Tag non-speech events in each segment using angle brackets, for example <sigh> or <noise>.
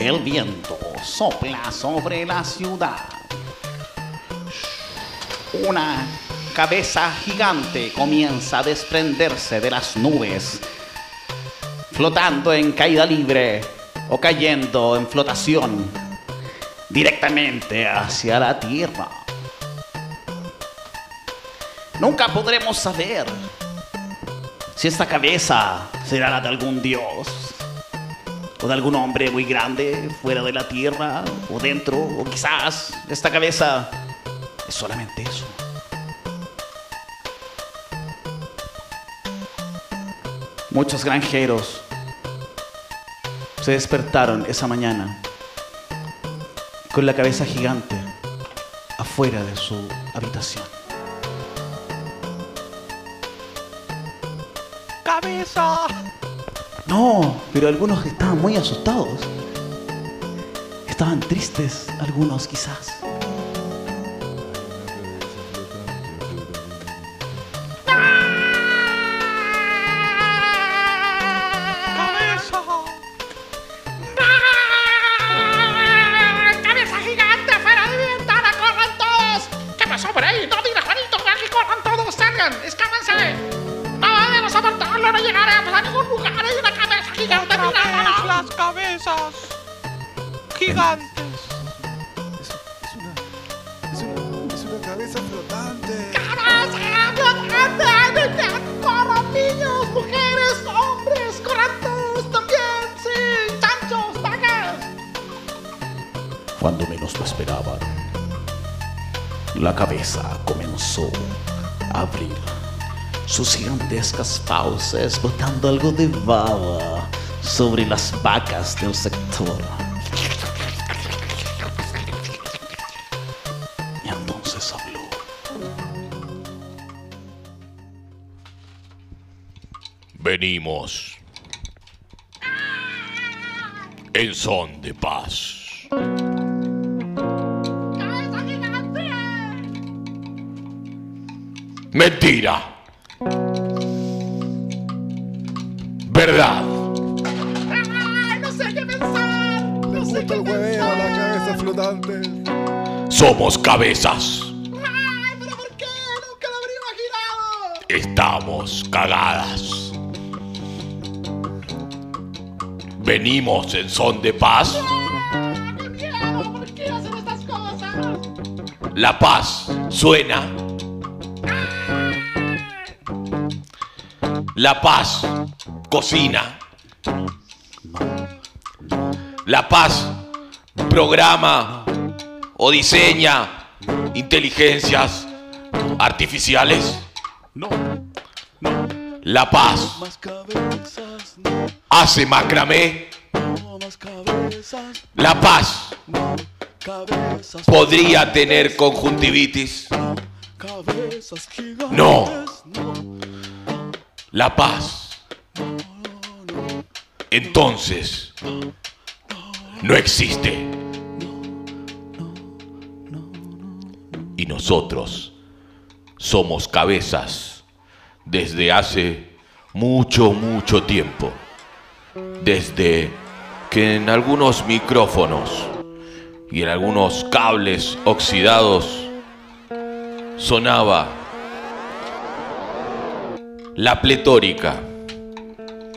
El viento sopla sobre la ciudad. Una cabeza gigante comienza a desprenderse de las nubes, flotando en caída libre o cayendo en flotación directamente hacia la tierra. Nunca podremos saber si esta cabeza será la de algún dios o de algún hombre muy grande fuera de la tierra o dentro o quizás esta cabeza es solamente eso. Muchos granjeros se despertaron esa mañana con la cabeza gigante afuera de su habitación. ¡Cabeza! No, pero algunos estaban muy asustados. Estaban tristes, algunos quizás. Fauces botando algo de baba sobre las vacas del sector. Y entonces habló. Venimos en son de paz. Mentira. Verdad. ¡Ay, no sé qué pensar! ¡No sé qué el hueveo la cabeza flotante. Somos cabezas. ¡Ay, pero por qué! ¡Nunca lo habría imaginado! Estamos cagadas. Venimos en son de paz. ¡Ah, ¡Qué miedo! ¿Por qué hacen estas cosas? La paz suena. La paz cocina. La paz programa o diseña inteligencias artificiales. No, La paz hace macramé. La paz podría tener conjuntivitis. No, La paz. Entonces, no existe. Y nosotros somos cabezas desde hace mucho, mucho tiempo. Desde que en algunos micrófonos y en algunos cables oxidados sonaba la pletórica,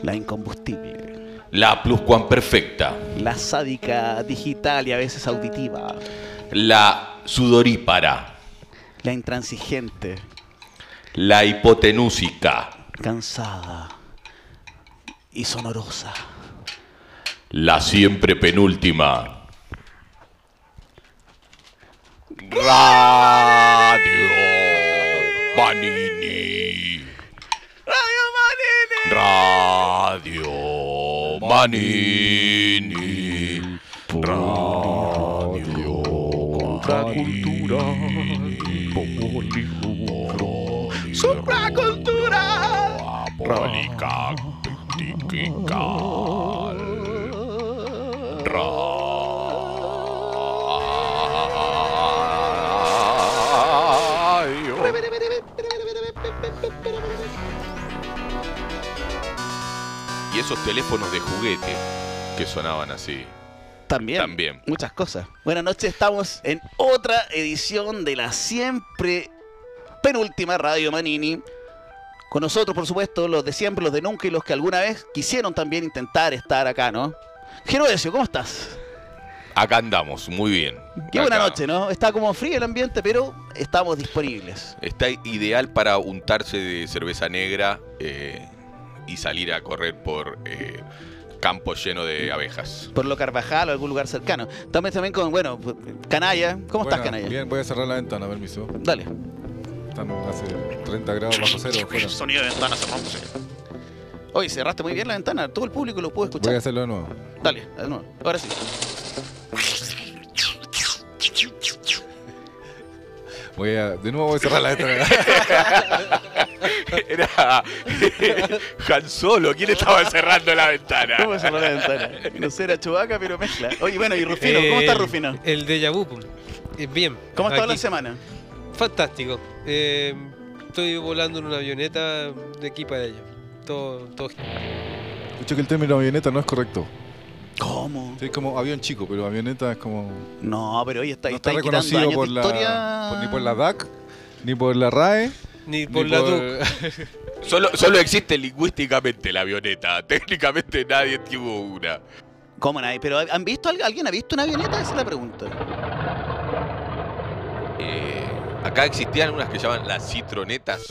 la incombustible, la pluscuamperfecta, la sádica digital y a veces auditiva, la sudorípara, la intransigente, la hipotenúsica, cansada y sonorosa. la siempre penúltima. Radio Manini. Radio Manini. Radio Contracultura. ¡Supracultura! Apólica. Pentiquical. Esos teléfonos de juguete que sonaban así. También. También. Muchas cosas. Buenas noches, estamos en otra edición de la siempre penúltima Radio Manini. Con nosotros, por supuesto, los de siempre, los de nunca y los que alguna vez quisieron también intentar estar acá, ¿no? Geroesio, ¿cómo estás? Acá andamos, muy bien. Qué buena Acá. noche, ¿no? Está como frío el ambiente, pero estamos disponibles. Está ideal para untarse de cerveza negra eh, y salir a correr por eh, campo lleno de abejas. Por lo Carvajal o algún lugar cercano. Estamos también con, bueno, Canalla. ¿Cómo estás, Canalla? Bien, voy a cerrar la ventana, permiso. Dale. Están hace 30 grados bajo cero afuera. Sonido de ventana cerrándose. Oye, cerraste muy bien la ventana. Todo el público lo pudo escuchar. Voy a hacerlo de nuevo. Dale, de nuevo. Ahora sí. Voy a, de nuevo voy a cerrar la ventana. <laughs> <laughs> Era <laughs> Han Solo, ¿quién estaba cerrando la ventana? ¿Cómo cerró la ventana? No sé, era Chubaca, pero mezcla. Oye, bueno, y Rufino, ¿cómo está El- Rufino? El de Vu. Eh, Bien. ¿Cómo ha estado la semana? Fantástico. Eh, estoy volando en una avioneta de aquí para allá. Todo, todo. Escucho que el término avioneta no es correcto. ¿Cómo? Sí, es como avión chico, pero avioneta es como. No, pero hoy está, No está reconocido años por de la, historia. por- ni por la DAC, ni por la RAE, Ni ni por la DUC. <laughs> Solo, solo existe lingüísticamente la avioneta. <laughs> Técnicamente nadie tuvo una. ¿Cómo nadie? ¿Pero han visto? ¿Alguien ha visto una avioneta? Esa es la pregunta. Eh, acá existían unas que llaman las citronetas.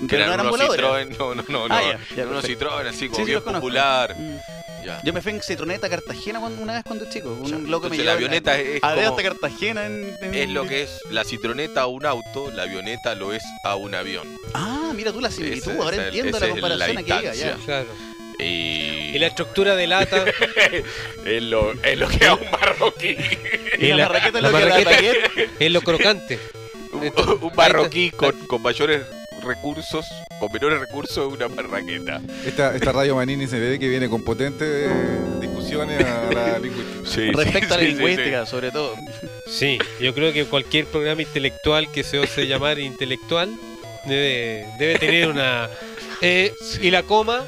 Que Pero no eran eran unos no, no, no, no. Ah, ya, ya, Eran unos así como Sí, bien popular. Mm. Ya. Yo me fui en Citroneta a Cartagena cuando- una vez cuando chico. Un Ya. loco me Entonces, llevó la a- avioneta es a ver como- hasta Cartagena en, en- Es lo que es la citroneta a un auto, la avioneta lo es a un avión. Ah, mira tú la similitud. Esa- Ahora entiendo la es la comparación aquí. ya. Claro. Y, Y la estructura de lata. <laughs> es, lo, es lo que a un marroquí. Y la, la- marraqueta es la lo que la marraqueta- baguette. es lo crocante. un, un marroquí con, con mayores recursos, con menores recursos, una marraqueta. esta, esta radio Manini se ve que viene con potentes discusiones a la <laughs> lingüística. Sí, Respecto a la sí, sí, lingüística, sobre todo. Sí, yo creo que cualquier programa intelectual que se ose llamar intelectual debe, debe tener una. eh, Y la coma.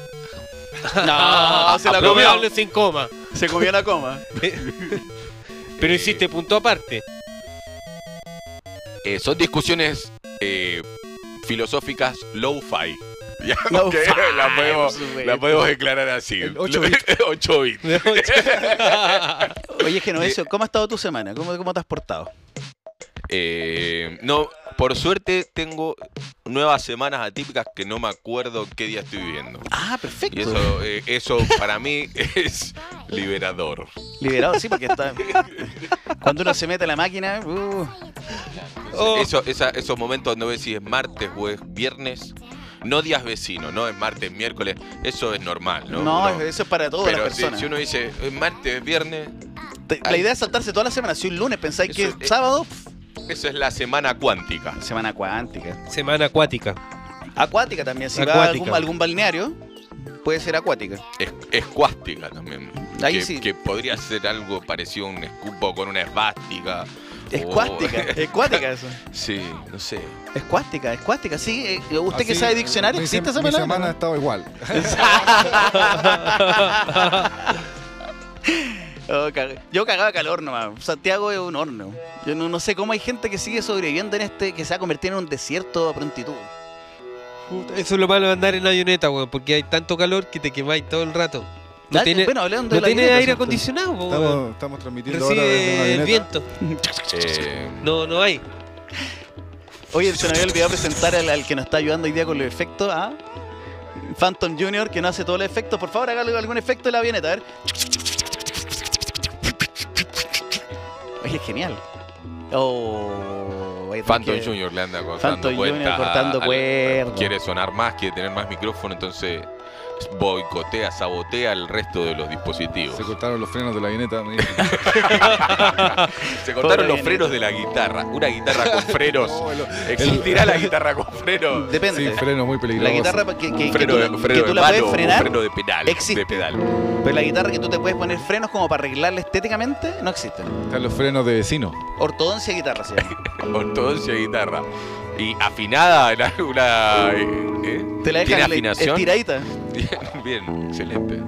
No, <laughs> se la comió. sin coma. Se comió la coma. <laughs> Pero hiciste punto aparte. Eh, son discusiones eh, filosóficas low-fi. Low-fi, <laughs> que la, podemos, la podemos declarar así. El ocho bit. <laughs> 8 bits. <laughs> Oye, Genovesio, ¿cómo ha estado tu semana? ¿Cómo, cómo te has portado? Eh, no, por suerte tengo nuevas semanas atípicas que no me acuerdo qué día estoy viviendo. Ah, Y perfecto. eso, eh, eso para mí es liberador. Liberado, sí, porque está. Cuando uno se mete a la máquina. uh, Oh. Eso, esa- esos momentos donde ves si es martes o es viernes, no días vecinos, no es martes, miércoles, eso es normal, ¿no? no, Uno- eso es para todas pero las personas. si uno dice es martes, es viernes, La idea es saltarse toda la semana. Si un lunes pensáis que es es- sábado, pff, eso es la semana cuántica. semana cuántica. Semana acuática. Acuática también. Si va a Acuática. algún, algún balneario, puede ser acuática. Es, escuástica también. Ahí que, sí. que podría ser algo parecido a un escupo con una esvástica. Escuástica, o- <laughs> escuática eso. sí, no sé. Escuástica, escuástica, sí. eh, ¿Usted que Así, sabe diccionario mi existe sem- esa Mi palabra? semana ha estado igual. <laughs> <laughs> Oh, cag- Yo cagaba calor nomás. Santiago es un horno. Yo no, no sé cómo hay gente que sigue sobreviviendo en este, que se ha convertido en un desierto a prontitud. Puta, Eso es lo malo de andar en avioneta, weón, porque hay tanto calor que te quemáis todo el rato. No Ya, tiene, bueno, hablando de no la tiene aire acondicionado, weón. Estamos, estamos transmitiendo ahora desde el viento. Eh, No, no hay. Oye, se me había olvidado presentar al, al que nos está ayudando hoy día con los efectos, a Phantom Junior, que no hace todos los efectos. Por favor, hágale algún efecto de la avioneta, a ver. Oye, es genial. Oh, Phantom que- Junior le anda cortando Phantom Junior a- cortando. Quiere sonar más, quiere tener más micrófono, entonces boicotea, sabotea el resto de los dispositivos. Se cortaron los frenos de la dice. <laughs> Se cortaron los frenos de la guitarra. Una guitarra con frenos. <laughs> ¿Existirá la guitarra con frenos? Depende. Sí, freno muy la peligroso. guitarra que, que- tú, de, que freno tú de la mano puedes frenar, freno de pedal. existe. De pedal. pero la guitarra que tú te puedes poner frenos como para arreglarla estéticamente, no existen. Están los frenos de vecino. Ortodoncia guitarra llama. <laughs> Ortodoncia guitarra. Y afinada en alguna. ¿eh? Te la ¿Tiene dejan afinación? estiradita. Bien, <laughs> bien, excelente.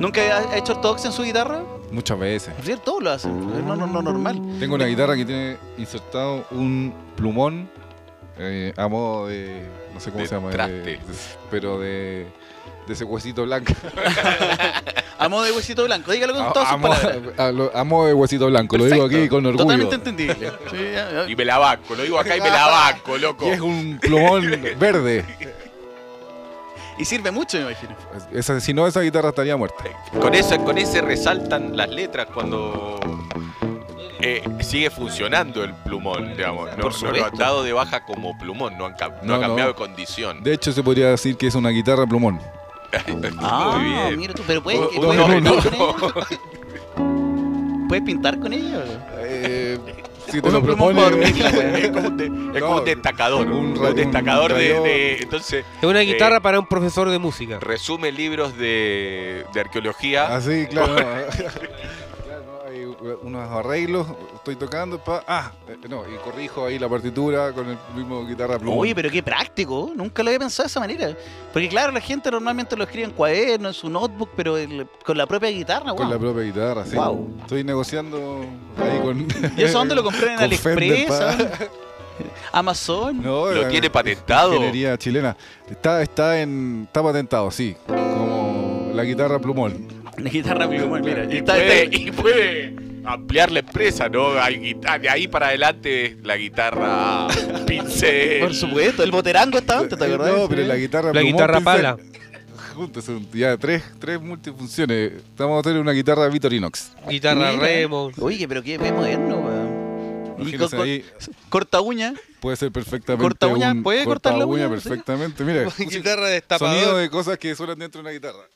¿Nunca ha hecho ortodoxia en su guitarra? Muchas veces. ¿Cierto? Todos lo hacen. Es no, no, no normal. Tengo una guitarra que tiene insertado un plumón eh, a modo de. No sé cómo De se llama. de- traste. de- pero de. De ese huesito blanco. <laughs> A modo de huesito blanco. Dígalo con A, todas a sus modo, palabras. a lo- a modo de huesito blanco. Lo digo aquí con orgullo. Totalmente entendible. <laughs> Sí, ya, ya. Y me la banco, lo digo acá y me la banco, loco. Y es un plumón <laughs> verde. Y sirve mucho, me imagino. Esa- si no, esa guitarra estaría muerta. Con ese, con ese resaltan las letras cuando eh, sigue funcionando el plumón, digamos. No, Por no lo supuesto. dado de baja como plumón, no han, cam- no No, ha cambiado no. de condición. De hecho, se podría decir que es una guitarra plumón. <laughs> Ah, Muy bien. mira tú, pero puedes, puedes un- pintar un- con ella. <laughs> ¿Puedes pintar con ella? Eh, si te lo plumón propone. para dormir, la wea. es como un, de- es No, como un destacador. un Un, ra- un destacador de, de- Entonces, Es una Eh, guitarra para un profesor de música. resume libros de, de arqueología. Así, claro. no. Claro, no, unos arreglos, estoy tocando, pa, ah, eh, no, y corrijo ahí la partitura con el mismo guitarra plumón. Oye, pero qué práctico. Nunca lo había pensado de esa manera. Porque claro, la gente normalmente lo escribe en cuaderno, en su notebook, pero el- con la propia guitarra, Con wow. la propia guitarra, sí. Guau. Estoy negociando ahí con. ¿Y eso dónde lo compré? ¿En <laughs> con AliExpress? <laughs> ¿Amazon? No, Lo eh, tiene patentado. Ingeniería chilena. Está, está en. Está patentado, sí. Como la guitarra plumón. La guitarra plumón, mira. Y está- puede, está- y puede ampliar la empresa, ¿no? Hay guitarra, de ahí para adelante la guitarra <laughs> pincel. Por supuesto, el boterango está antes, ¿te Eh, acordás? No, pero la guitarra La guitarra pala. <laughs> Juntos ya tres, tres multifunciones. Estamos a tener una guitarra Victorinox. Guitarra Mira. Remo. Oye, pero qué, qué moderno, weón. Y ahí, corta uña. puede ser perfectamente. ¿Corta uña? un ¿Puede cortar la corta uña? perfectamente. Mira, <laughs> Guitarra de sonido de cosas que suenan dentro de una guitarra.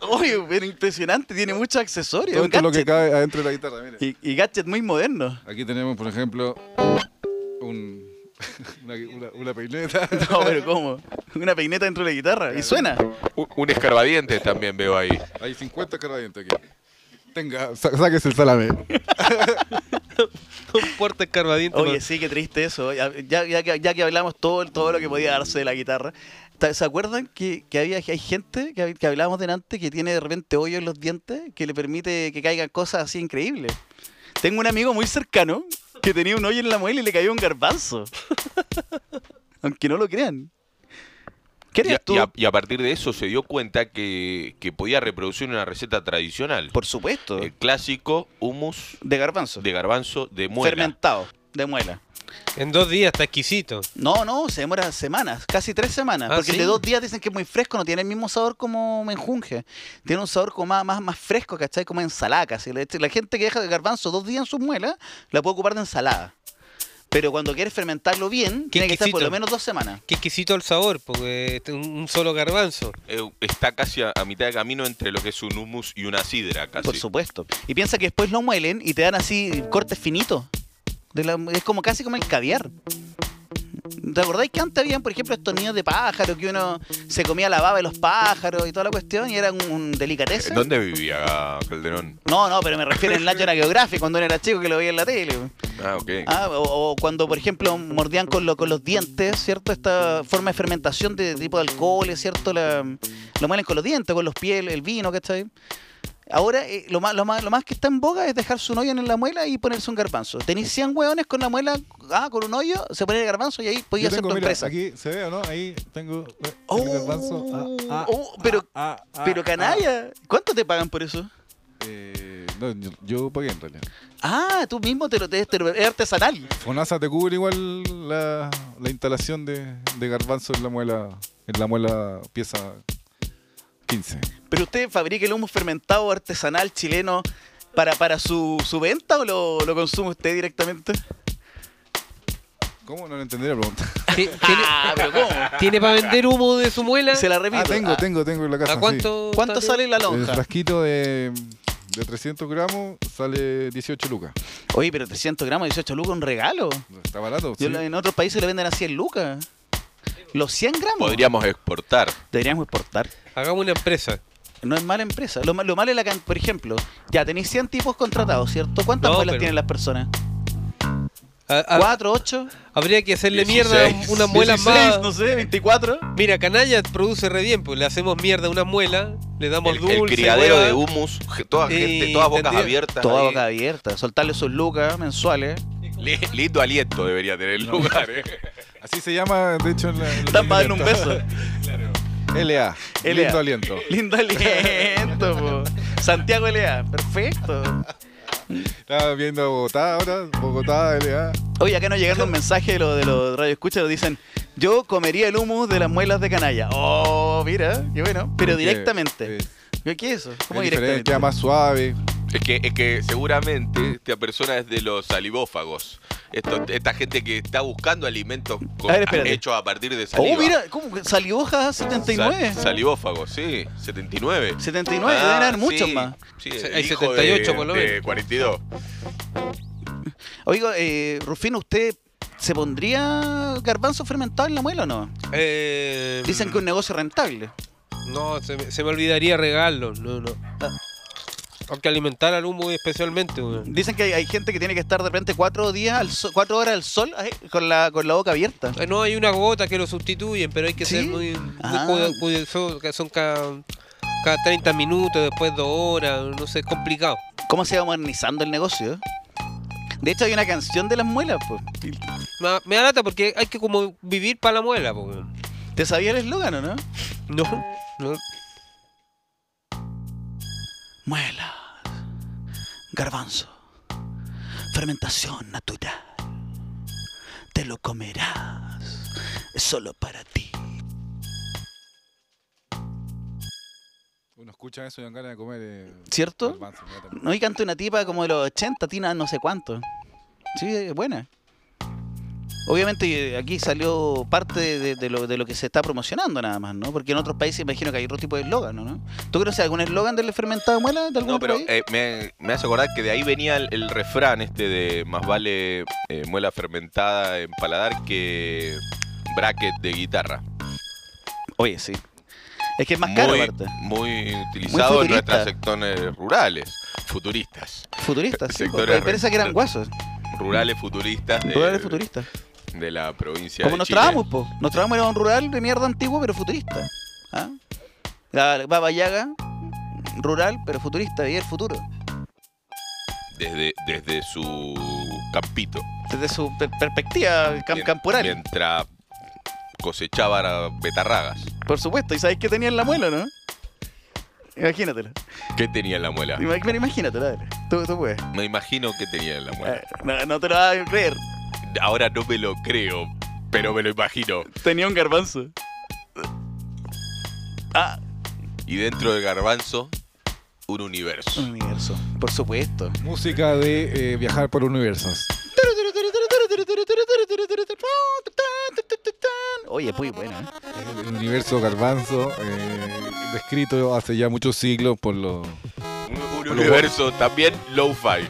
Oye, pero impresionante, tiene muchos accesorios. Todo esto es lo que cabe adentro de la guitarra. Mira. y, y gadget muy moderno. Aquí tenemos, por ejemplo, un, <laughs> una, una- una peineta. <laughs> No, pero ¿cómo? Una peineta dentro de la guitarra. Y suena. Un, un escarbadientes también veo ahí. Hay 50 cargadientes aquí. Tenga, sa- sáquese el salame. <laughs> Un puerta escarbadiente. Oye, sí, qué triste eso. Ya, ya, ya que, ya que hablamos todo, todo lo que podía darse de la guitarra. ¿Se acuerdan que, que había que hay gente que, que hablábamos delante que tiene de repente hoyo en los dientes que le permite que caigan cosas así increíbles? Tengo un amigo muy cercano que tenía un hoyo en la muela y le cayó un garbanzo. <laughs> Aunque no lo crean. ¿Qué Y a, tú? y a- y a partir de eso se dio cuenta que, que podía reproducir una receta tradicional. Por supuesto. El clásico hummus de garbanzo. de garbanzo de muela. Fermentado. De muela. En dos días está exquisito. No, no, se demora semanas, casi tres semanas. Ah, porque de dos días dicen que es muy fresco, no tiene el mismo sabor como menjunje. Tiene un sabor como más, más, más fresco, ¿cachai? Como ensalada casi. La, la gente que deja el garbanzo dos días en sus muelas, la puede ocupar de ensalada. Pero cuando quieres fermentarlo bien, Qué tiene que estar por lo menos dos semanas. Qué exquisito el sabor, porque es un un solo garbanzo. Eh, está casi a, a mitad de camino entre lo que es un hummus y una sidra, casi. Por supuesto. Y piensa que después lo muelen y te dan así cortes finitos. De la- es como casi como el caviar. ¿Te acordáis que antes habían, por ejemplo, estos niños de pájaro que uno se comía la baba de los pájaros y toda la cuestión y era un, un? ¿Dónde vivía Calderón? No, no, pero me refiero en National Geographic cuando uno era chico que lo veía en la tele. Ah, ok. Ah, o, o cuando, por ejemplo, mordían con, lo- con los dientes, ¿cierto? Esta forma de fermentación de tipo de alcohol, ¿cierto? La, lo muelen con los dientes, con los pies, el vino, ¿cachai? Ahora, eh, lo, más, lo, más, lo más que está en boga es dejarse un hoyo en la muela y ponerse un garbanzo. Tenéis 100 hueones con la muela, ah, con un hoyo, se pone el garbanzo y ahí podía hacer tu mira, empresa. aquí se ve o no, ahí tengo el Oh, garbanzo. Ah, ah, oh, pero, ah, ah, pero canalla, ¿cuánto te pagan por eso? Eh, no, yo, yo pagué en realidad. Ah, tú mismo te lo, te, te es artesanal. FONASA te cubre igual la, la instalación de, de garbanzo en la muela, en la muela pieza 15. ¿Pero usted fabrica el humo fermentado artesanal chileno para, para su, su venta o lo, lo consume usted directamente? ¿Cómo? No lo entendí la pregunta. <laughs> ¿Ti- ¿Tiene, Ah, pero ¿cómo? ¿Tiene para vender humo de su muela? Se la repito. Ah, tengo, Ah, tengo, tengo en la casa. ¿A cuánto? ¿Cuánto sale la sí. El lonja? frasquito de, de 300 gramos sale 18 lucas. Oye, pero 300 gramos, 18 lucas, un regalo. ¿Está barato? Yo Sí. en otros países le venden a 100 lucas. Los 100 gramos. Podríamos exportar. Deberíamos exportar. Hagamos una empresa. No es mala empresa. Lo, lo malo es la can- por ejemplo, ya tenéis 100 tipos contratados, ¿cierto? ¿Cuántas No, muelas pero- tienen las personas? A- a- ¿Cuatro, ocho? Habría que hacerle 16, mierda unas muelas 16, más. no sé, 24. Mira, Canalla produce re bien, pues le hacemos mierda a una muela, le damos El, dulce. el criadero de humus, toda Sí, gente, todas bocas ¿entendido? abiertas. Toda ahí. boca abierta. Soltarle sus lucas mensuales. Li- Lindo aliento debería tener el lugar. ¿eh? Así se llama, de hecho, en la. en Están para darle un beso. <laughs> LA. LA. Lindo aliento. Lindo aliento, po. Santiago L.A. Perfecto. Estaba viendo Bogotá ahora. Bogotá, LA. Oye, acá nos llegaron un mensaje de los de los radio escuchas, dicen, yo comería el humus de las muelas de canalla. Oh, mira, qué bueno. Pero directamente. eh, ¿Qué es eso? ¿Cómo es directamente? queda más suave. Es que, es que seguramente esta persona es de los salivófagos. Esto- esta gente que está buscando alimentos con- A ver, espérate. hechos a partir de saliva. Oh, mira, ¿cómo? que ¿Salioja 79? Sal- salivófagos, sí. 79. 79, Ah, deben haber muchos sí, más. Sí, hay hijo 78 de- por lo menos. 42. <laughs> Oiga, eh, Rufino, ¿usted se pondría garbanzo fermentado en la muela o no? Eh, Dicen que es un negocio rentable. No, se me, se me olvidaría regarlo. No, no. Hay que alimentar al humo especialmente. weón. Dicen que hay, hay gente que tiene que estar de repente cuatro días, al sol- cuatro horas al sol ay, con la, con la boca abierta. Eh, No, hay una gota que lo sustituyen, pero hay que ¿Sí? ser muy, muy Ah. cuida- cuidadoso, que son cada, cada 30 minutos, después dos horas, no sé, es complicado. ¿Cómo se va modernizando el negocio? De hecho, hay una canción de las muelas, pues. Me, da- lata porque hay que como vivir para la muela. po, weón. ¿Te sabía el eslogan o no? No, no. Muelas, garbanzo, fermentación natural. Te lo comerás, es solo para ti. Uno escucha eso y dan ganas de comer. eh, ¿Cierto? garbanzo. No, y canta una tipa como de los 80, Tina no sé cuánto. Sí, es buena. Obviamente eh, aquí salió parte de, de lo, de lo que se está promocionando nada más, ¿no? Porque en otros países imagino que hay otro tipo de eslogan, ¿no? ¿Tú conoces algún eslogan del fermentado muela de algún No, pero país? eh, me, me hace acordar que de ahí venía el, el refrán este de más vale eh, muela fermentada en paladar que bracket de guitarra. Oye, sí. Es que es más caro muy, aparte. muy utilizado en nuestros sectores rurales, futuristas. Futuristas, sí. <laughs> sectores parece que eran guasos. Rurales futuristas de, Rurales futuristas. De la provincia Como de nos Chile. trabamos, po. Nos trabamos era un rural de mierda antiguo, pero futurista. ¿Ah? La Baba Yaga, rural, pero futurista, y el futuro. Desde, desde su campito. Desde su per- perspectiva cam- Mien- camporal. Mientras cosechaba betarragas. Por supuesto. ¿Y sabéis qué tenía en la muela, no? Imagínatelo. ¿Qué tenía en la muela? Imagínatelo. Tú, tú puedes. Me imagino que tenía en la muela. Eh, no, no te lo vas a creer. Ahora no me lo creo, pero me lo imagino. Tenía un garbanzo. Ah, Y dentro del garbanzo, un universo. un universo. Por supuesto. Música de eh, viajar por universos. Oye, muy buena. ¿eh? El universo garbanzo, eh, descrito hace ya muchos siglos por los. Un, un universo también low-fi.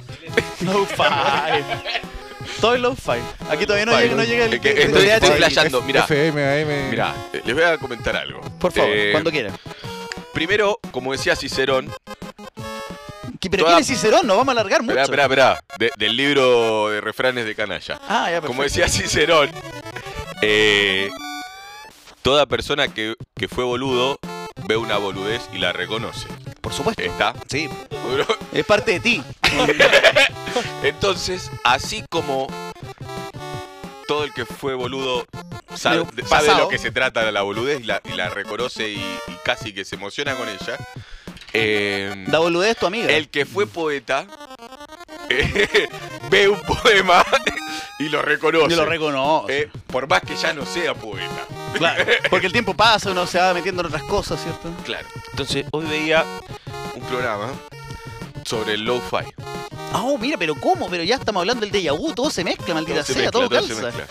Low fi. Todo es low fi. Aquí todavía no Lo-fi. llega, no llega el. Estoy- estoy flasheando, mirá. FM, AM. Mirá, eh, les voy a comentar algo. Por favor, Eh, cuando quiera. Primero, como decía Cicerón, ¿Qué- ¿Pero toda- quién es Cicerón? Nos vamos a alargar mucho. esperá, esperá, esperá, de- del libro de refranes de canalla. Ah, ya, Como decía Cicerón, eh, toda persona que, que fue boludo ve una boludez y la reconoce. Por supuesto. ¿Está? Sí, <laughs> es parte de ti. <laughs> Entonces, así como todo el que fue boludo sabe, de lo que se trata de la boludez y la, y la reconoce y, y casi que se emociona con ella, eh, La boludez es tu amiga. el que fue poeta eh, <laughs> ve un poema y lo reconoce. Yo lo reconoce. Eh, por más que ya no sea poeta. Claro. Porque el tiempo pasa, uno se va metiendo en otras cosas, ¿cierto? Claro. Entonces, hoy veía un programa sobre el low-fi. Ah, oh, mira, pero ¿cómo? Pero ya estamos hablando del déjà vu, todo se mezcla, maldita Todo se sea, mezcla, todo todo se mezcla.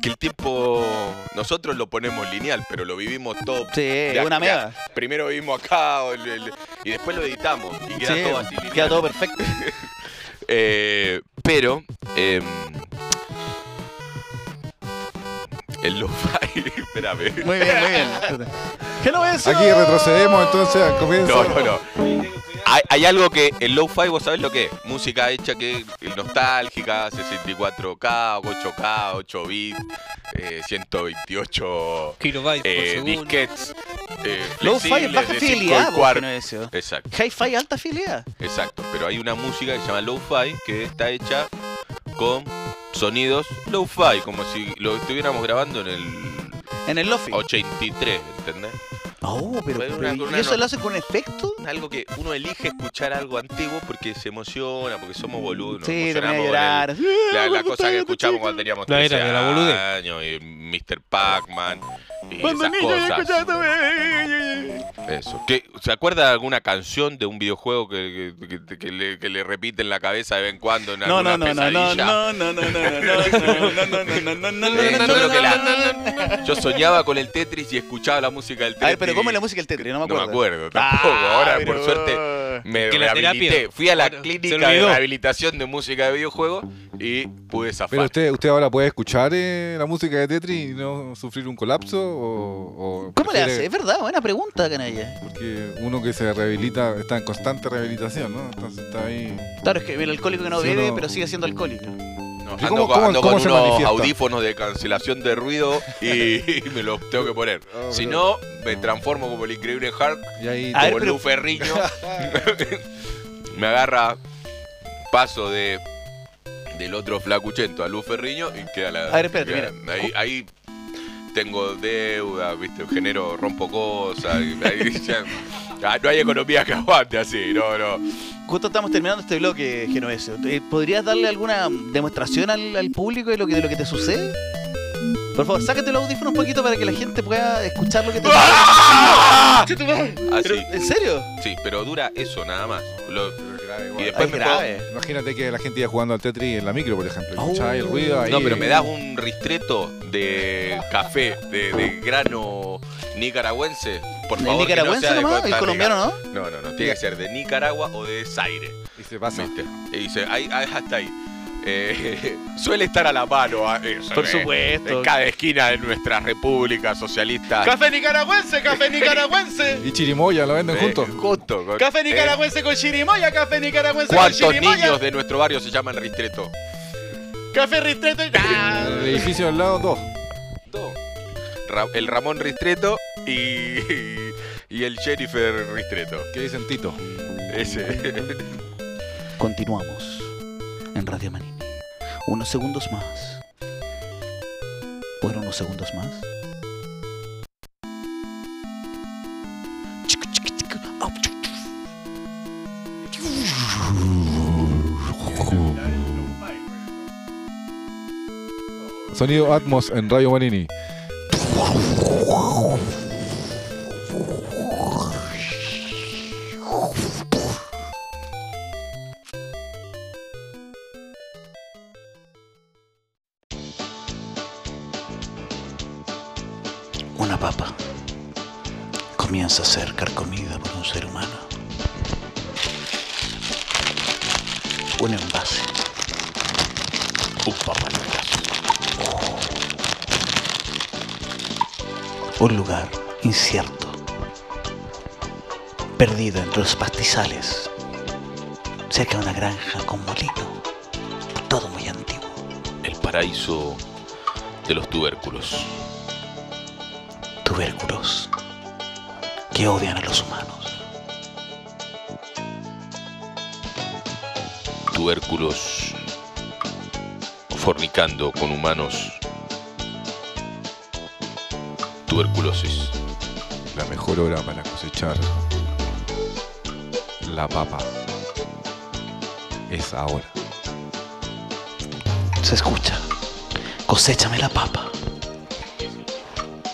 Que el tiempo, nosotros lo ponemos lineal, pero lo vivimos todo. Sí, de una mega. Primero vivimos acá o el- el- y después lo editamos y queda Sí, todo así lineal. queda todo perfecto. <laughs> Eh, pero em, el lo-fi, <laughs> espérame. Muy bien, muy bien. ¿Qué no es? Aquí retrocedemos entonces al comienzo. No, no, no. Hay, hay algo que el lo-fi, vos sabés lo que es. Música hecha que nostálgica, 64K, 8K, 8 bits, eh, 128 Kilobytes por eh, segundo. disquets. Eh, Low-fi es baja fidelidad, vos, cuarto. Genovesio. Exacto, Hi-Fi alta fidelidad. exacto. Pero hay una música que se llama Lo-Fi que está hecha con sonidos Lo-Fi, como si lo estuviéramos grabando en el En el Lofi. 83, ¿entendés? Oh, pero, Pero pero- una- ¿y una eso no- lo hace con efecto? Algo que uno elige escuchar algo antiguo porque se emociona, porque somos boludos. nos Sí, te voy a con el- llorar. La, la cosa que escuchamos cuando teníamos La 13 era de la boludez. años, y Mr. Pac-Man, Cuando niño escuchaba- Eso. ¿Qué- ¿Se acuerda de alguna canción de un videojuego que, que- que- que le, que le repite en la cabeza de vez en cuando en No, alguna no, no, no, no, pesadilla? no, no, no, no, no, no, no, no, no, no, no, Eh, no, yo no, creo no, que la- no, no, no. Yo soñaba con el Tetris y escuchaba la música del Tetris. A ver, pero ¿cómo es la música del Tetris? No me No me acuerdo. acuerdo tampoco. Ah, Ahora, pero- por suerte, me rehabilité. Fui a la clínica de rehabilitación de música de videojuegos y pude zafar. Pero usted, usted ahora puede escuchar eh, la música de Tetris y no sufrir un colapso o, o ¿Cómo le hace? Es verdad, buena pregunta, canalla. Porque uno que se rehabilita está en constante rehabilitación, ¿no? Entonces está ahí. Claro, es que el alcohólico que no bebe, uno- pero sigue siendo alcohólico. No, ¿Y ando cómo- con, cómo- ando cómo con se unos manifiesta? audífonos de cancelación de ruido y <laughs> me los tengo que poner. Oh, si pero- no, me transformo como el increíble Hulk, Y ahí ver, como pero- Lu Ferriño. <laughs> <laughs> me agarra paso de del otro flacuchento a Lu Ferriño y queda la. A ver, espérate, queda- mira. Ahí, ahí tengo deuda, viste, genero, rompo cosas. y ahí ya- ah, no hay economía que aguante así, no, no. Justo estamos terminando este bloque, Genovesio. Eh, ¿Podrías darle alguna demostración al, al público de lo, que, de lo que te sucede? Por favor, sácate el audífono un poquito para que la gente pueda escuchar lo que te ¡Ah! Así. ¿En serio? Sí, pero dura eso nada más. Lo- Y después me grave. Imagínate que la gente iba jugando al Tetris en la micro, por ejemplo. Oh. Escuchaba el ruido ahí. No, pero me das un ristreto de café, de, de grano nicaragüense. Por ¿El favor, que nicaragüense no nomás? ¿El colombiano no? No, no, no. Tiene que ser de Nicaragua o de Zaire. Y se pasa. ¿Viste? Y dice, ahí, ahí, hasta ahí. Eh, <laughs> suele estar a la mano. ah, eso, Por eh, supuesto. En cada esquina de nuestra república socialista. Café nicaragüense, café <laughs> nicaragüense. Y chirimoya, ¿lo venden Eh, juntos? Junto. con- Café eh, nicaragüense con chirimoya, café nicaragüense con ¿Cuántos chirimoya. niños de nuestro barrio se llaman Ristreto? Café ristreto. Ah. <laughs> El edificio al lado, dos. Dos. Ra- el Ramón Ristreto y, y el Jennifer Ristreto. ¿Qué dicen Tito? Ese. Continuamos en Radio Manini. Unos segundos más. Bueno, unos segundos más. Sonido Atmos en Radio Manini. Perdido entre los pastizales. Cerca de una granja con molino. Todo muy antiguo. El paraíso de los tubérculos. Tubérculos que odian a los humanos. Tubérculos fornicando con humanos. Tuberculosis. La mejor hora para cosechar la papa es ahora. Se escucha. Coséchame la papa.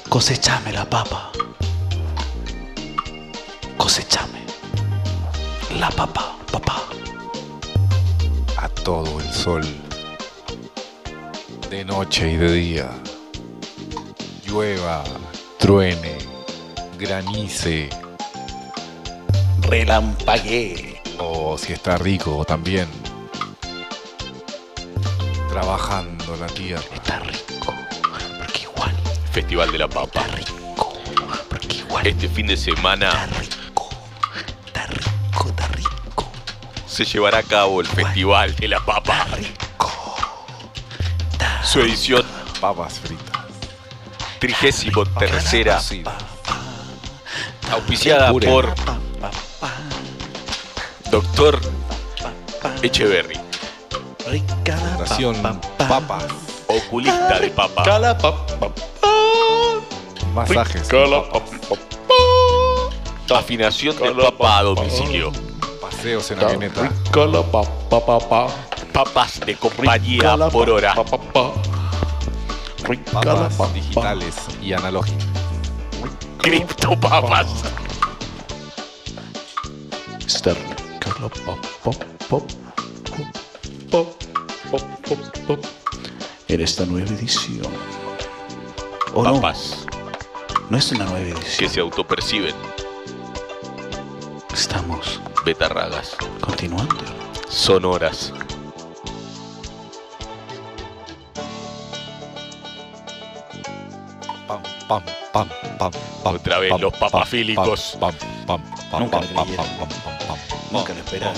Cosechame la papa. Cosechame la papa, papá. A todo el sol. De noche y de día. Llueva, truene, granice. Relampagué. O si está rico también. Trabajando la tierra. Está rico. Porque igual Festival de la está Papa. rico. Porque igual Este fin de está semana rico. Está rico, está rico. se llevará a cabo el Festival de la Papa. Su edición Papas fritas. trigésimo tercera, auspiciada por Doctor Echeverry, Nación papas. oculista de papa. Masajes. Afinación de papa a domicilio. Paseos en avioneta. Papas de compañía por hora. Papas digitales y analógicas. Criptopapas. En esta nueva edición. ¿O no? Papas No es una nueva que edición. se autoperciben Estamos betarragas, continuando. sonoras. Pam, pam, pam, pam, pam. Otra vez pam, los papafílicos. Pam, pam, pam, pam, pam, pam, pam, pam, pam, Nunca lo esperaron.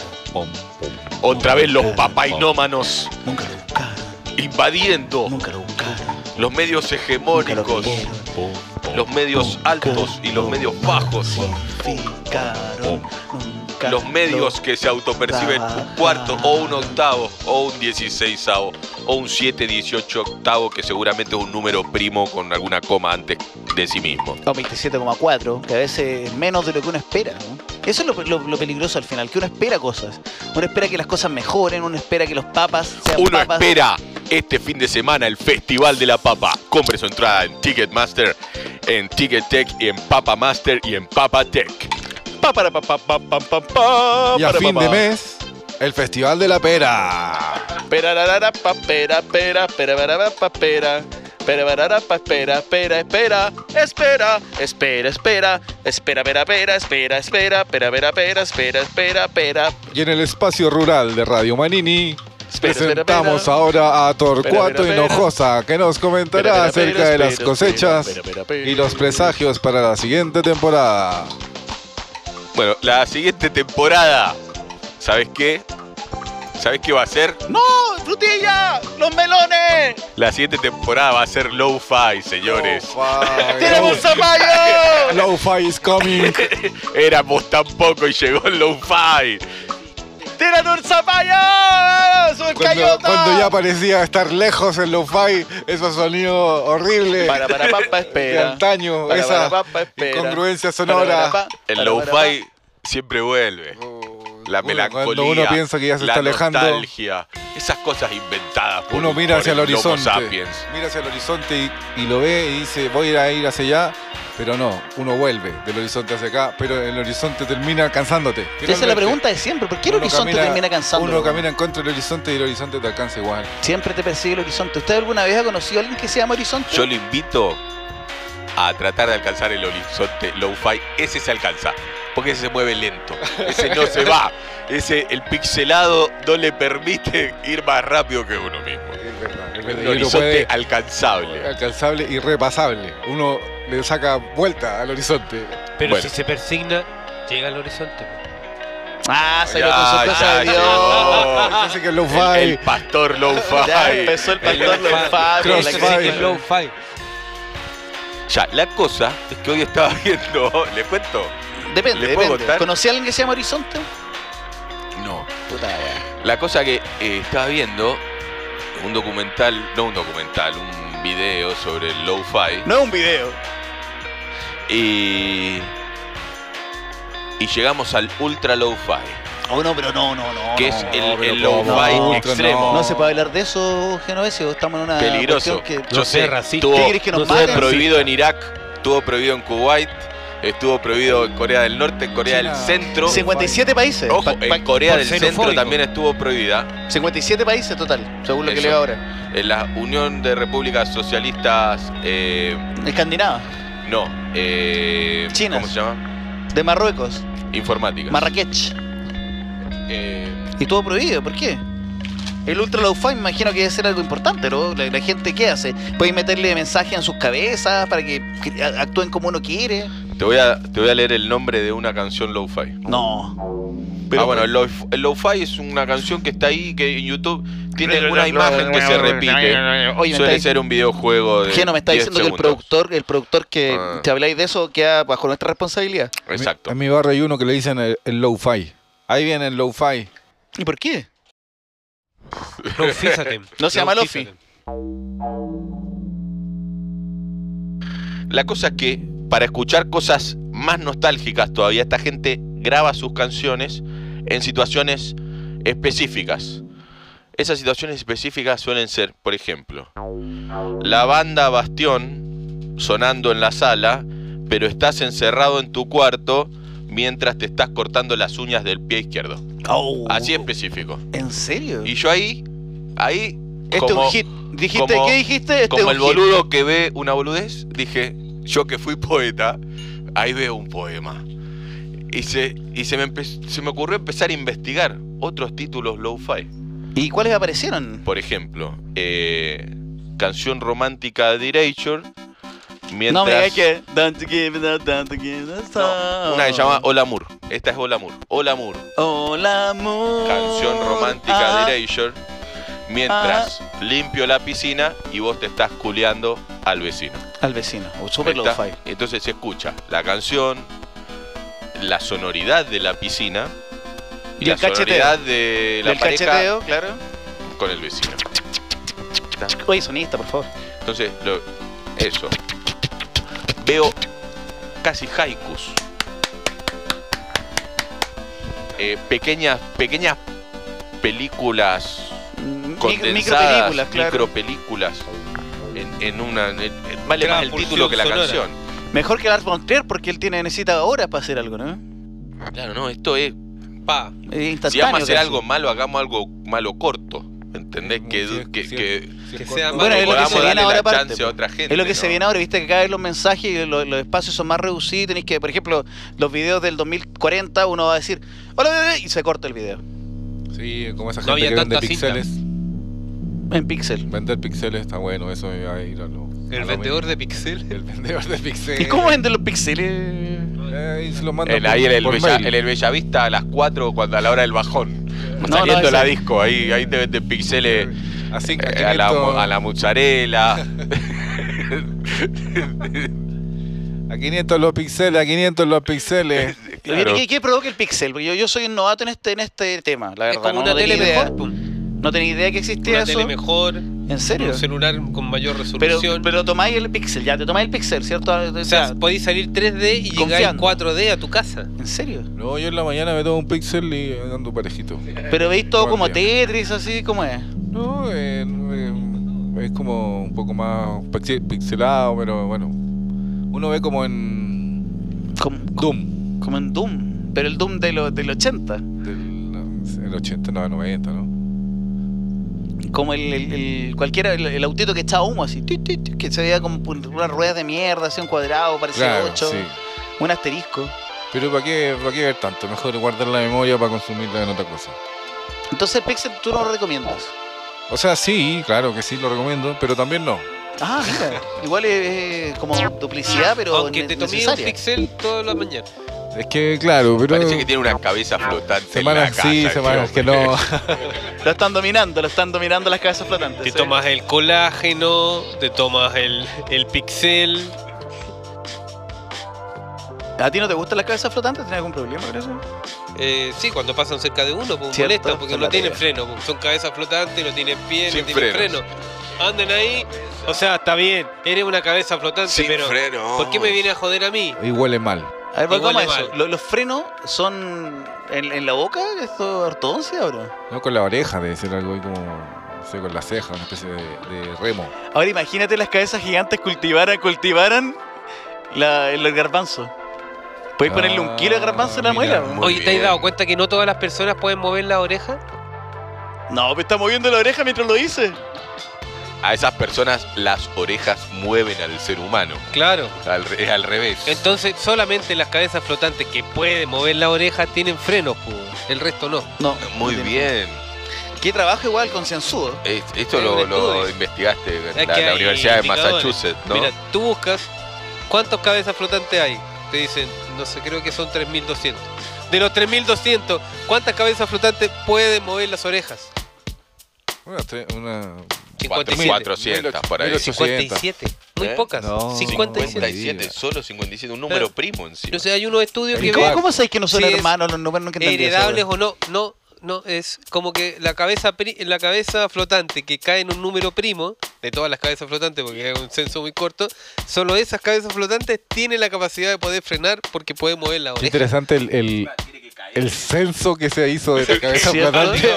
Otra vez los papainómanos Nunca lo buscaron. invadiendo Nunca lo buscaron. los medios hegemónicos, los medios altos y los medios bajos, los medios que se autoperciben un cuarto o un octavo o un dieciséisavo o un siete dieciocho octavo que seguramente es un número primo con alguna coma antes de sí mismo. O 27,4, que a veces es menos de lo que uno espera. ¿no? Eso es lo, lo- lo peligroso al final, que uno espera cosas. Uno espera que las cosas mejoren, uno espera que los papas sean Uno papas. espera este fin de semana el Festival de la Papa. Compre su entrada en Ticketmaster, en Tickettech y en Papa Master y en Papa Tech. Pa, para, pa, pa, pa, pa, pa, pa, Y a para, fin pa, de mes, el Festival de la Pera. Pera, pa, pera, pera, pera, ra, ra, pa, pera. Pera, pa, espera, espera, espera, espera, espera, espera, espera, espera, espera, espera, espera, espera, espera, espera, espera, espera, espera. Y en el espacio rural de Radio Manini, presentamos ahora a Torcuato Hinojosa, que nos comentará acerca de las cosechas y los presagios para la siguiente temporada. Bueno, la siguiente temporada, ¿sabes qué? ¿Sabes qué va a ser? ¡No! ¡Frutilla! ¡Los melones! La siguiente temporada va a ser Low-Fi, señores. ¡Tenemos zapallo! <laughs> Lo-fi is coming. <laughs> Éramos tan poco y llegó el Low-Fi. ¡Tírate un zapallo! ¡Soy Cuando, cuando ya parecía estar lejos el lo-fi, esos sonidos horribles Para, para, papa, de espera. antaño, Para, esa para, papa, espera. incongruencia Para, para, sonora. pa, El para, para, Low-Fi siempre vuelve. La melancolía. Cuando uno piensa que ya se la está alejando, nostalgia. Esas cosas inventadas por, uno mira por hacia el horizonte. sapiens. Mira hacia el horizonte y, y lo ve y dice, voy a ir hacia allá. Pero no, uno vuelve del horizonte hacia acá, pero el horizonte termina cansándote. Esa es la pregunta de siempre. ¿Por qué el uno horizonte camina- termina cansando? Uno camina en contra del horizonte y el horizonte te alcanza igual. Siempre te persigue el horizonte. ¿Usted alguna vez ha conocido a alguien que se llama Horizonte? Yo lo invito a tratar de alcanzar el horizonte low-fi. Ese se alcanza, porque ese se mueve lento. Ese no se va. Ese, el pixelado no le permite ir más rápido que uno mismo. Es verdad, es verdad. Uno horizonte puede alcanzable. alcanzable y repasable. Uno le saca vuelta al horizonte. Pero Bueno. si se persigna, llega al horizonte. Ah, salió Ya, con su cosa de Dios. Dice que el El, el pastor low-fi. Ya empezó el pastor El es low fi. Ya, la cosa es que hoy estaba <laughs> viendo, ¿le cuento? Depende, ¿Le puedo depende. contar? ¿Conocí a alguien que se llama Horizonte? No. Puta. La cosa que eh, estaba viendo un documental, no un documental, un video sobre el low-fi No es un video. y y llegamos al ultra low-fi, Oh, no, pero no, no, no. que no. es no, el, pero el No, extremo. No se puede hablar de eso, Genovesio. Estamos en una. Peligroso. que- Yo No sé, racista. estuvo, ¿Qué querés que nos maten? prohibido en Irak, estuvo prohibido en Kuwait, estuvo prohibido en Corea del Norte, en Corea China. del Centro. 57 países. Ojo, Pa- pa- en Corea del Centro también estuvo prohibida. 57 países total, según lo que leo ahora. En la Unión de Repúblicas Socialistas, eh, Escandinava, no, eh, Chinas. ¿cómo se llama? de Marruecos, Informáticas. Marrakech. Eh, Y todo prohibido, ¿por qué? El ultra low fi me imagino que debe ser algo importante, ¿no? La, la gente, ¿qué hace? ¿Puede meterle mensajes en sus cabezas para que, actúen como uno quiere? te, voy a, te voy a leer el nombre de una canción lo-fi. No. ah, bueno, el lo- el lo-fi es una canción que está ahí, que en YouTube tiene una imagen que se repite. Oye, Suele ser un videojuego de. Geno, me está 10 diciendo que el productor, el productor que Ah. te habláis de eso queda bajo nuestra responsabilidad. Exacto. En mi barrio hay uno que le dicen el, el low-fi. Ahí viene el low-fi. ¿Y por qué? No, fíjate. No se llama Lofi. La cosa es que para escuchar cosas más nostálgicas todavía, esta gente graba sus canciones en situaciones específicas. Esas situaciones específicas suelen ser, por ejemplo, la banda Bastión sonando en la sala, pero estás encerrado en tu cuarto mientras te estás cortando las uñas del pie izquierdo. Oh. Así específico. ¿En serio? Y yo ahí, ahí, este es como, un hit. ¿Dijiste como- qué dijiste? Este como el hit. boludo que ve una boludez, dije, yo que fui poeta, ahí veo un poema. Y se, y se, me, se me ocurrió empezar a investigar otros títulos lo-fi. ¿Y cuáles aparecieron? Por ejemplo, eh, canción romántica de Erasure. Mientras, No me digas que. Don't give it up, don't give it up. No, una que se llama Hola. Esta es Hola Amor. Hola. Hola. Canción romántica Ah, de Erasure. Mientras limpio la piscina y vos te estás culeando al vecino. Al vecino. O super. Entonces se escucha la canción, la sonoridad de la piscina y, Y la sonoridad de la El pareja cacheteo, claro. con el vecino. Oye, sonista, por favor. Entonces, lo- eso. Veo casi haikus. Eh, pequeñas, pequeñas películas condensadas, Micropelículas, claro. micropelículas en, en una. en- vale más el título que la sonora. canción. Mejor que Lars von Trier porque él tiene necesita horas para hacer algo, ¿no? Claro, no, esto es Pa. Es Si vamos a hacer casi. algo malo, hagamos algo malo corto. ¿Entendés? Sí, que, que, sí, que- sí, que es sea corto. Bueno, es lo que se viene ahora aparte, a otra gente. Es lo que ¿no? se viene ahora, viste que cada vez los mensajes y los, los espacios son más reducidos. Tenéis que, por ejemplo, los videos del 2040, uno va a decir, hola bebé, y se corta el video. Sí, como esa No gente había que vende píxeles. En pixel. Vender píxeles está bueno, eso iba a ir a lo. El vendedor de pixel. El vendedor de píxeles. ¿Y cómo venden los píxeles? Eh, y se lo manda El- por- ahí en el, por el Bellavista a las 4 cuando a la hora del bajón. No, saliendo no, la disco, ahí, ahí te venden pixeles Así que eh, a, la, a la mozzarella. A 500 los píxeles, a 500 los píxeles. <laughs> Claro. ¿Qué, qué provoca el pixel? Porque yo, yo soy un novato en este, en este tema, la Es verdad. como no, una tele mejor. No tenía idea que existía Una eso. tele mejor. ¿En serio? Un celular con mayor Pero, resolución. pero tomáis el pixel, ya, te tomáis el pixel, ¿cierto? O o sea, podéis salir 3D y llegáis Confiando. 4D a tu casa. ¿En serio? No, yo en la mañana me tomo un píxel y ando parejito. Pero veis todo como día. Tetris, así como es. No, eh, eh, es como un poco más pixelado, pero bueno. Uno ve como en Como, Doom, como en Doom. Pero el Doom de lo- del 80. del el 80, no, 90, ¿no? Como el, el, el- cualquiera, el, el autito que echaba humo así. tit, tit, tit, que se veía como unas ruedas de mierda, así un cuadrado, parecía Claro, 8. sí. Un asterisco. Pero ¿para qué, ¿para qué ver tanto? Mejor guardar la memoria para consumirla en otra cosa. Entonces el pixel tú no lo recomiendas. O sea, sí, claro que sí lo recomiendo, pero también no. Ah, mira. Igual es eh, como duplicidad, pero Aunque te tomé un pixel todas las mañanas. Es que, claro, pero... Parece que tiene una cabeza flotante. en la Semanas sí, casa, semanas que no. <laughs> Lo están dominando, lo están dominando las cabezas flotantes. Te ¿sí? tomas el colágeno, te tomas el, el pixel. ¿A ti no te gustan las cabezas flotantes? ¿Tienes algún problema con eso? Eh, sí, cuando pasan cerca de uno, pues Cierto, molestan porque no tienen freno, pues, son cabezas flotantes, no tienen pie, Sin no tienen frenos. freno. Anden ahí, o sea, está bien, eres una cabeza flotante, Sin pero freno. ¿por qué me viene a joder a mí? Y huele mal. A ver, a de eso. mal. ¿Lo- ¿Los frenos son en, en la boca? ¿Esto es ortodoncia o no? No con la oreja, debe ser algo ahí como, no sé, con la ceja, una especie de, de remo. Ahora imagínate las cabezas gigantes cultivaran, cultivaran la, el garbanzo. Puedes ponerle un kilo de garbanzo en la Ah, mira, muela. Oye, ¿te has dado cuenta que no todas las personas pueden mover la oreja? No, me está moviendo la oreja mientras lo dice. A esas personas las orejas mueven al ser humano. Claro. Al, re- es al revés. Entonces, solamente las cabezas flotantes que pueden mover la oreja tienen frenos. El resto no. No. Muy no bien. Qué trabajo igual concienzudo. Es- Esto Es lo, investigaste en Es la, Universidad de. Massachusetts, ¿no? Mira, tú buscas cuántas cabezas flotantes hay. Te dicen, no sé, creo que son 3200. De los 3200, ¿cuántas cabezas flotantes pueden mover las orejas? Una, una 57. 400 por ahí. 1800. 57. Muy ¿Eh? pocas. No, 57. 57, solo 57, un número primo encima. No sé, hay unos estudios que ¿Cómo, cómo sabéis que no son hermanos los números? Eso, heredables güey. o no. No, no, es como que la cabeza pri- la cabeza flotante que cae en un número primo, de todas las cabezas flotantes, porque es un censo muy corto, solo esas cabezas flotantes tienen la capacidad de poder frenar porque pueden mover la Qué oreja. interesante el, el, el censo que se hizo de la <laughs> cabeza flotante.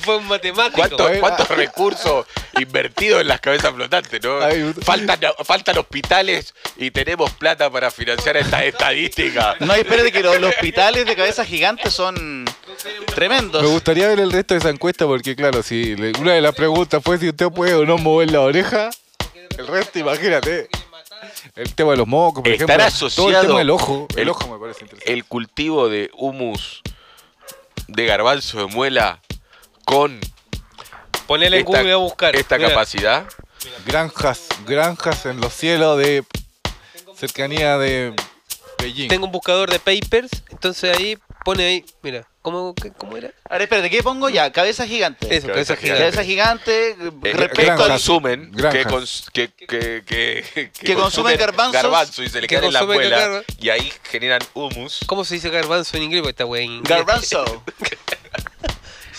Fue un matemático. ¿Cuántos recursos invertidos en las cabezas flotantes, no? Ay, Faltan, faltan hospitales y tenemos plata para financiar esta estadística. No, espérate que los, los hospitales de cabeza gigante son tremendos. Me gustaría ver el resto de esa encuesta porque, claro, si una de las preguntas fue si usted puede o no mover la oreja, el resto, imagínate. El tema de los mocos, por Estará ejemplo. Todo el asociado tema del ojo. El, el- ojo me parece interesante. El cultivo de humus de garbanzo de muela con Ponele en esta, Google a buscar. esta Mira, capacidad. Granjas, granjas en los cielos de cercanía de Beijing. Tengo un buscador de papers, entonces ahí pone ahí, mira, ¿cómo, qué- cómo era? A ver, espérate, ¿qué pongo ya? Cabeza gigante. Eso, Cabeza cabeza gigante. Cabeza gigante eh, respecto que al... consumen, que, Granjas. cons- que, que, que, Que consumen garbanzos. garbanzo y se le Que quedan en la consumen garba- y ahí generan humus. ¿Cómo se dice garbanzo en inglés? Porque esta wea en inglés. Garbanzo. <laughs>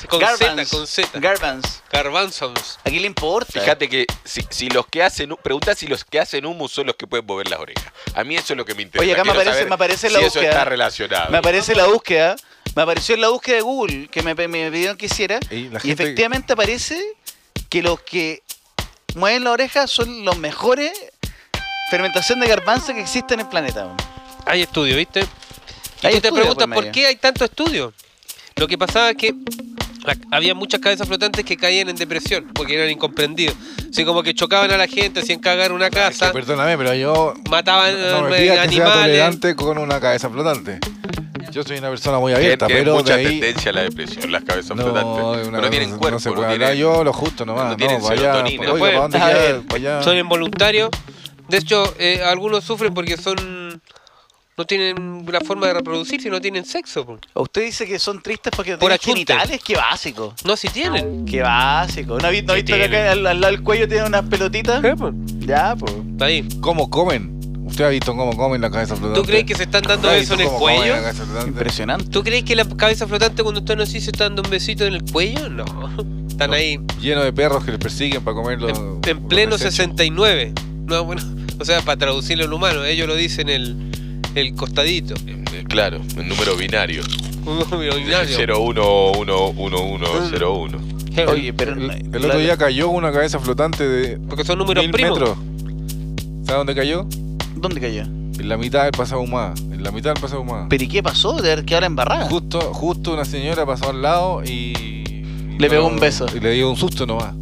Con Z, Garbans. con Z. Garbans. Garbanzos. ¿A quién le importa? Fíjate que si, si los que hacen, pregunta si los que hacen humus son los que pueden mover las orejas. A mí eso es lo que me interesa. Oye, acá me aparece- me aparece si la eso búsqueda. está relacionado. Me aparece la búsqueda. Me apareció en la búsqueda de Google que me, me pidieron que hiciera. Y la Y gente- efectivamente aparece que los que mueven la oreja son los mejores fermentación de garbanzo que existen en el planeta. Hay estudio, ¿viste? Y Hay tú te preguntas por por qué hay tanto estudio. Lo que pasaba es que la- había muchas cabezas flotantes que caían en depresión porque eran incomprendidos. Así como que chocaban a la gente, hacían cagar una casa, Que, perdóname, pero yo mataban no me eh, digas que sea animales. tolerante con una cabeza flotante. Yo soy una persona muy abierta, pero mucha de ahí... tendencia a la depresión, las cabezas No, flotantes. una no tienen cuerpo, no se no puede hablar tienen- yo lo justo nomás. no No, tienen vaya, oiga, No pueden. ¿para dónde A queda? ver, Pa' allá. Son involuntarios. De hecho, eh, algunos sufren porque son no tienen la forma de reproducirse no tienen sexo. po. Usted dice que son tristes porque no Por tienen achunte. genitales. Qué básico. No, si tienen. Qué básico. ¿No ha visto, no ha ¿Qué visto que acá tienen? al, al lado del cuello tiene unas pelotitas? ¿Qué, po? Ya, pues. Ahí. ¿Cómo comen? ¿Usted ha visto cómo comen la cabeza flotante? ¿Tú crees que se están dando ¿Usted ha eso en el cuello? Impresionante. ¿Tú crees que la cabeza flotante cuando están así se están dando un besito en el cuello? No. <laughs> Están No. ahí Lleno de perros que les persiguen para comer los... en, en pleno desechos. 69. No, bueno, o sea, para traducirlo en humano, ellos lo dicen el, el costadito. Eh, Claro, el número binario. <laughs> Binario. 011101. Oye, pero. El, el otro día cayó una cabeza flotante de Porque son números mil primos. metros. ¿Sabe dónde cayó? ¿Dónde cayó? En la mitad del pasado humada. En la mitad del pasado humada. ¿Pero y qué pasó? De haber quedado embarrada. Justo, justo una señora pasó al lado y... y Le no- pegó un beso. Y le dio un susto nomás.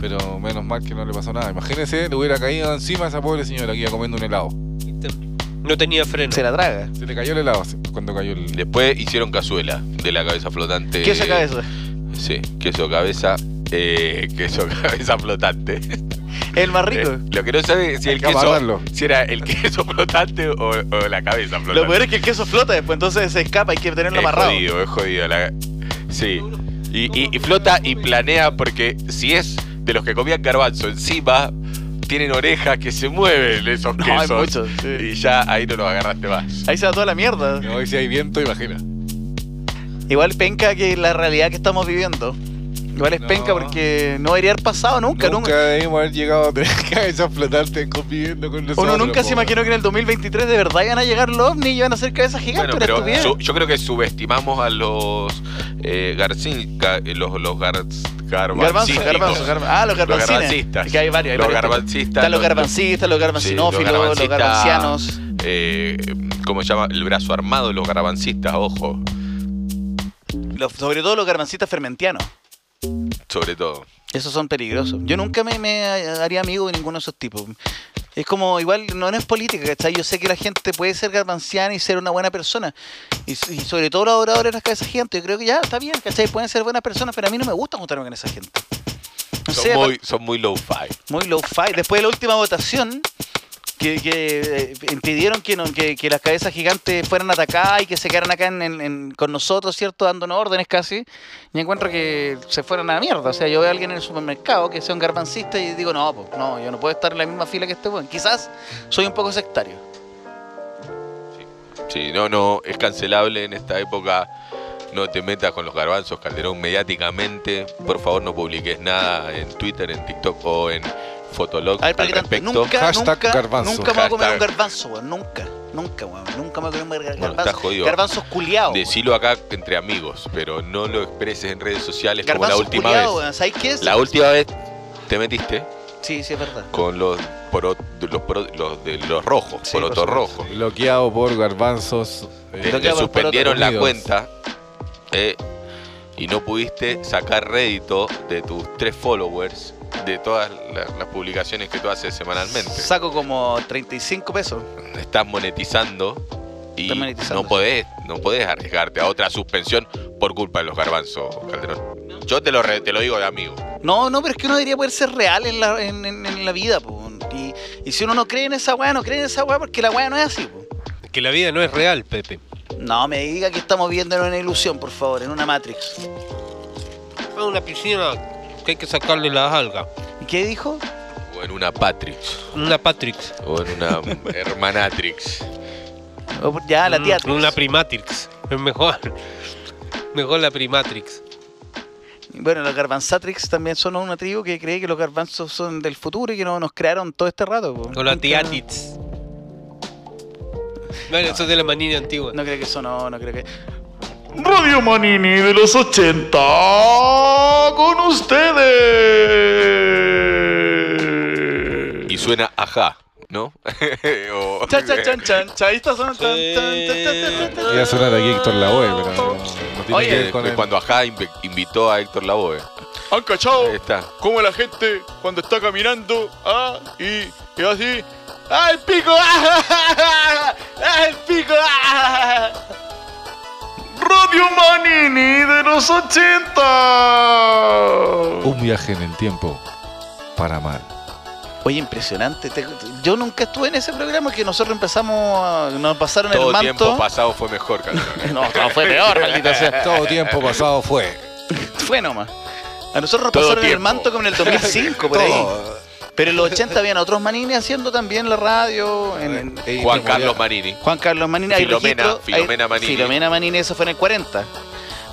Pero menos mal que no le pasó nada. Imagínese, le hubiera caído encima a esa pobre señora que iba comiendo un helado. No tenía freno. Se la traga. Se le cayó el helado cuando cayó el... Después hicieron cazuela de la cabeza flotante. ¿Qué es esa cabeza? Sí, queso cabeza. Eh, queso cabeza flotante. El más rico. Eh, lo que no sabe es si Hay el que queso, amarrarlo. si era el queso flotante o, o la cabeza flotante. Lo peor es que el queso flota después, entonces se escapa, hay que tenerlo es amarrado. jodido, es jodido. la- Sí. Y, y- y flota y planea porque si es de los que comían garbanzo encima, tienen orejas que se mueven esos No, hay quesos. muchos, sí. Y ya ahí no los agarraste más. Ahí se va toda la mierda. No, y si hay viento, imagina. Igual penca que la realidad que estamos viviendo. Igual es No. penca porque no debería haber pasado nunca, Nunca, nunca. debimos haber llegado a tener <laughs> cabezas flotantes conviviendo con nosotros. Uno nunca se imaginó que en el 2023 de verdad iban a llegar los ovnis y iban a ser cabezas gigantes. Bueno, pero su- yo creo que subestimamos a los eh, los, los Garbanzo, garbancísticos. garbanzo, garbanzo. Ah, los garbancines. garbancistas. Que hay varios. hay Los varios tipos. garbancistas, Están los los- garbancistas, los garbancinófilos, Sí, los, garbancistas- garbancianos. Eh, ¿Cómo se llama? El brazo armado de los garbancistas, ojo. Los- sobre todo los garbancistas fermentianos. Sobre todo. Esos son peligrosos. Yo nunca me, me haría amigo de ninguno de esos tipos. Es como, igual, no, no es política, ¿cachai? Yo sé que la gente puede ser garbanciana y ser una buena persona. Y, sobre todo los adoradores de las cabezas gigantes. Yo creo que ya está bien, ¿cachai? Pueden ser buenas personas, pero a mí no me gusta juntarme con esa gente. No Son sé, muy, son muy low-fi. muy low fi. Después de la última votación, que, que, eh, impidieron que, que, las cabezas gigantes fueran atacadas y que se quedaran acá en- con nosotros, ¿cierto? Dándonos órdenes casi. Y encuentro que se fueron a la mierda. O sea, yo veo a alguien en el supermercado que sea un garbancista y digo, no, pues, no, yo no puedo estar en la misma fila que este weón. Quizás soy un poco sectario. Sí, no, no, es cancelable en esta época. No te metas con los garbanzos, Calderón, mediáticamente. Por favor, no publiques nada en Twitter, en TikTok o en Fotolog A ver, para al que tanto, respecto. nunca, Hashtag nunca, garbanzo. nunca me voy a comer un Hashtag. garbanzo, weón. Nunca, nunca, weón. Nunca me voy a comer un gar- Bueno, garbanzo. estás jodido. Garbanzos culiados. Decilo acá entre amigos, pero no lo expreses en redes sociales como la Garbanzos última culiados, vez. weón. ¿Sabes qué es? La última vez te metiste Sí, sí, es verdad. con los, poro- los, poro- los de los rojos, Sí, porotos por supuesto. rojos. Bloqueado por garbanzos. eh, Te, Lo te que hago suspendieron la unidos. cuenta eh, y no pudiste sacar rédito de tus tres followers de todas la- las publicaciones que tú haces semanalmente. Saco como 35 pesos. Estás monetizando y Estás monetizando, no podés, no podés arriesgarte a otra suspensión por culpa de los garbanzos, Calderón. Yo te lo, re- te lo digo de amigo. No, no, pero es que uno debería poder ser real en la, en, en- en la vida, po. Y, y si uno no cree en esa weá, no cree en esa weá porque la weá no es así, po. Que la vida no es real, Pepe. No, me diga que estamos viendo en una ilusión, por favor, en una Matrix. Es una piscina que hay que sacarle las algas. ¿Y qué dijo? O en una Patrix. Una Patrix. O en una <laughs> Hermanatrix. O Ya, la tía. Mm, Una Primatrix. Es mejor. <laughs> Mejor la Primatrix. Bueno, los garbanzatrix también son una tribu que cree que los garbanzos son del futuro y que no nos crearon todo este rato. po. O la Nunca- Tiatix. Bueno, eso es de la manina antigua. No creo que eso no, no creo que. Radio Manini de los 80 con ustedes. Y suena ajá, ¿no? <laughs> O- Chan, chan, chan, chan. Chavistas son. tan. Iba a sonar aquí Héctor Lavoe, pero no, no tiene Oye, que ver con cuando ajá inv- invitó a Héctor Lavoe. ¿Han cachado Ahí está. cómo la gente cuando está caminando ah, y, y así? ¡Ah, el pico! <laughs> ¡Ah, el pico! Radio Manini de los 80. Un viaje en el tiempo para mal. Oye, impresionante. Te- Yo nunca estuve en ese programa que nosotros empezamos. a- Nos pasaron Todo el manto. tiempo pasado fue mejor, Calderón. <laughs> No, no, fue peor, maldita sea. <laughs> Todo tiempo pasado fue. Fue nomás. A nosotros nos Todo pasaron el manto como en el 2005, por ahí. Pero en los 80 habían otros manines haciendo también la radio. en- en- Juan Carlos Marini. Juan Carlos Manini. Hay Filomena, registros- Filomena hay- Manini. Filomena Manini, eso fue en el 40.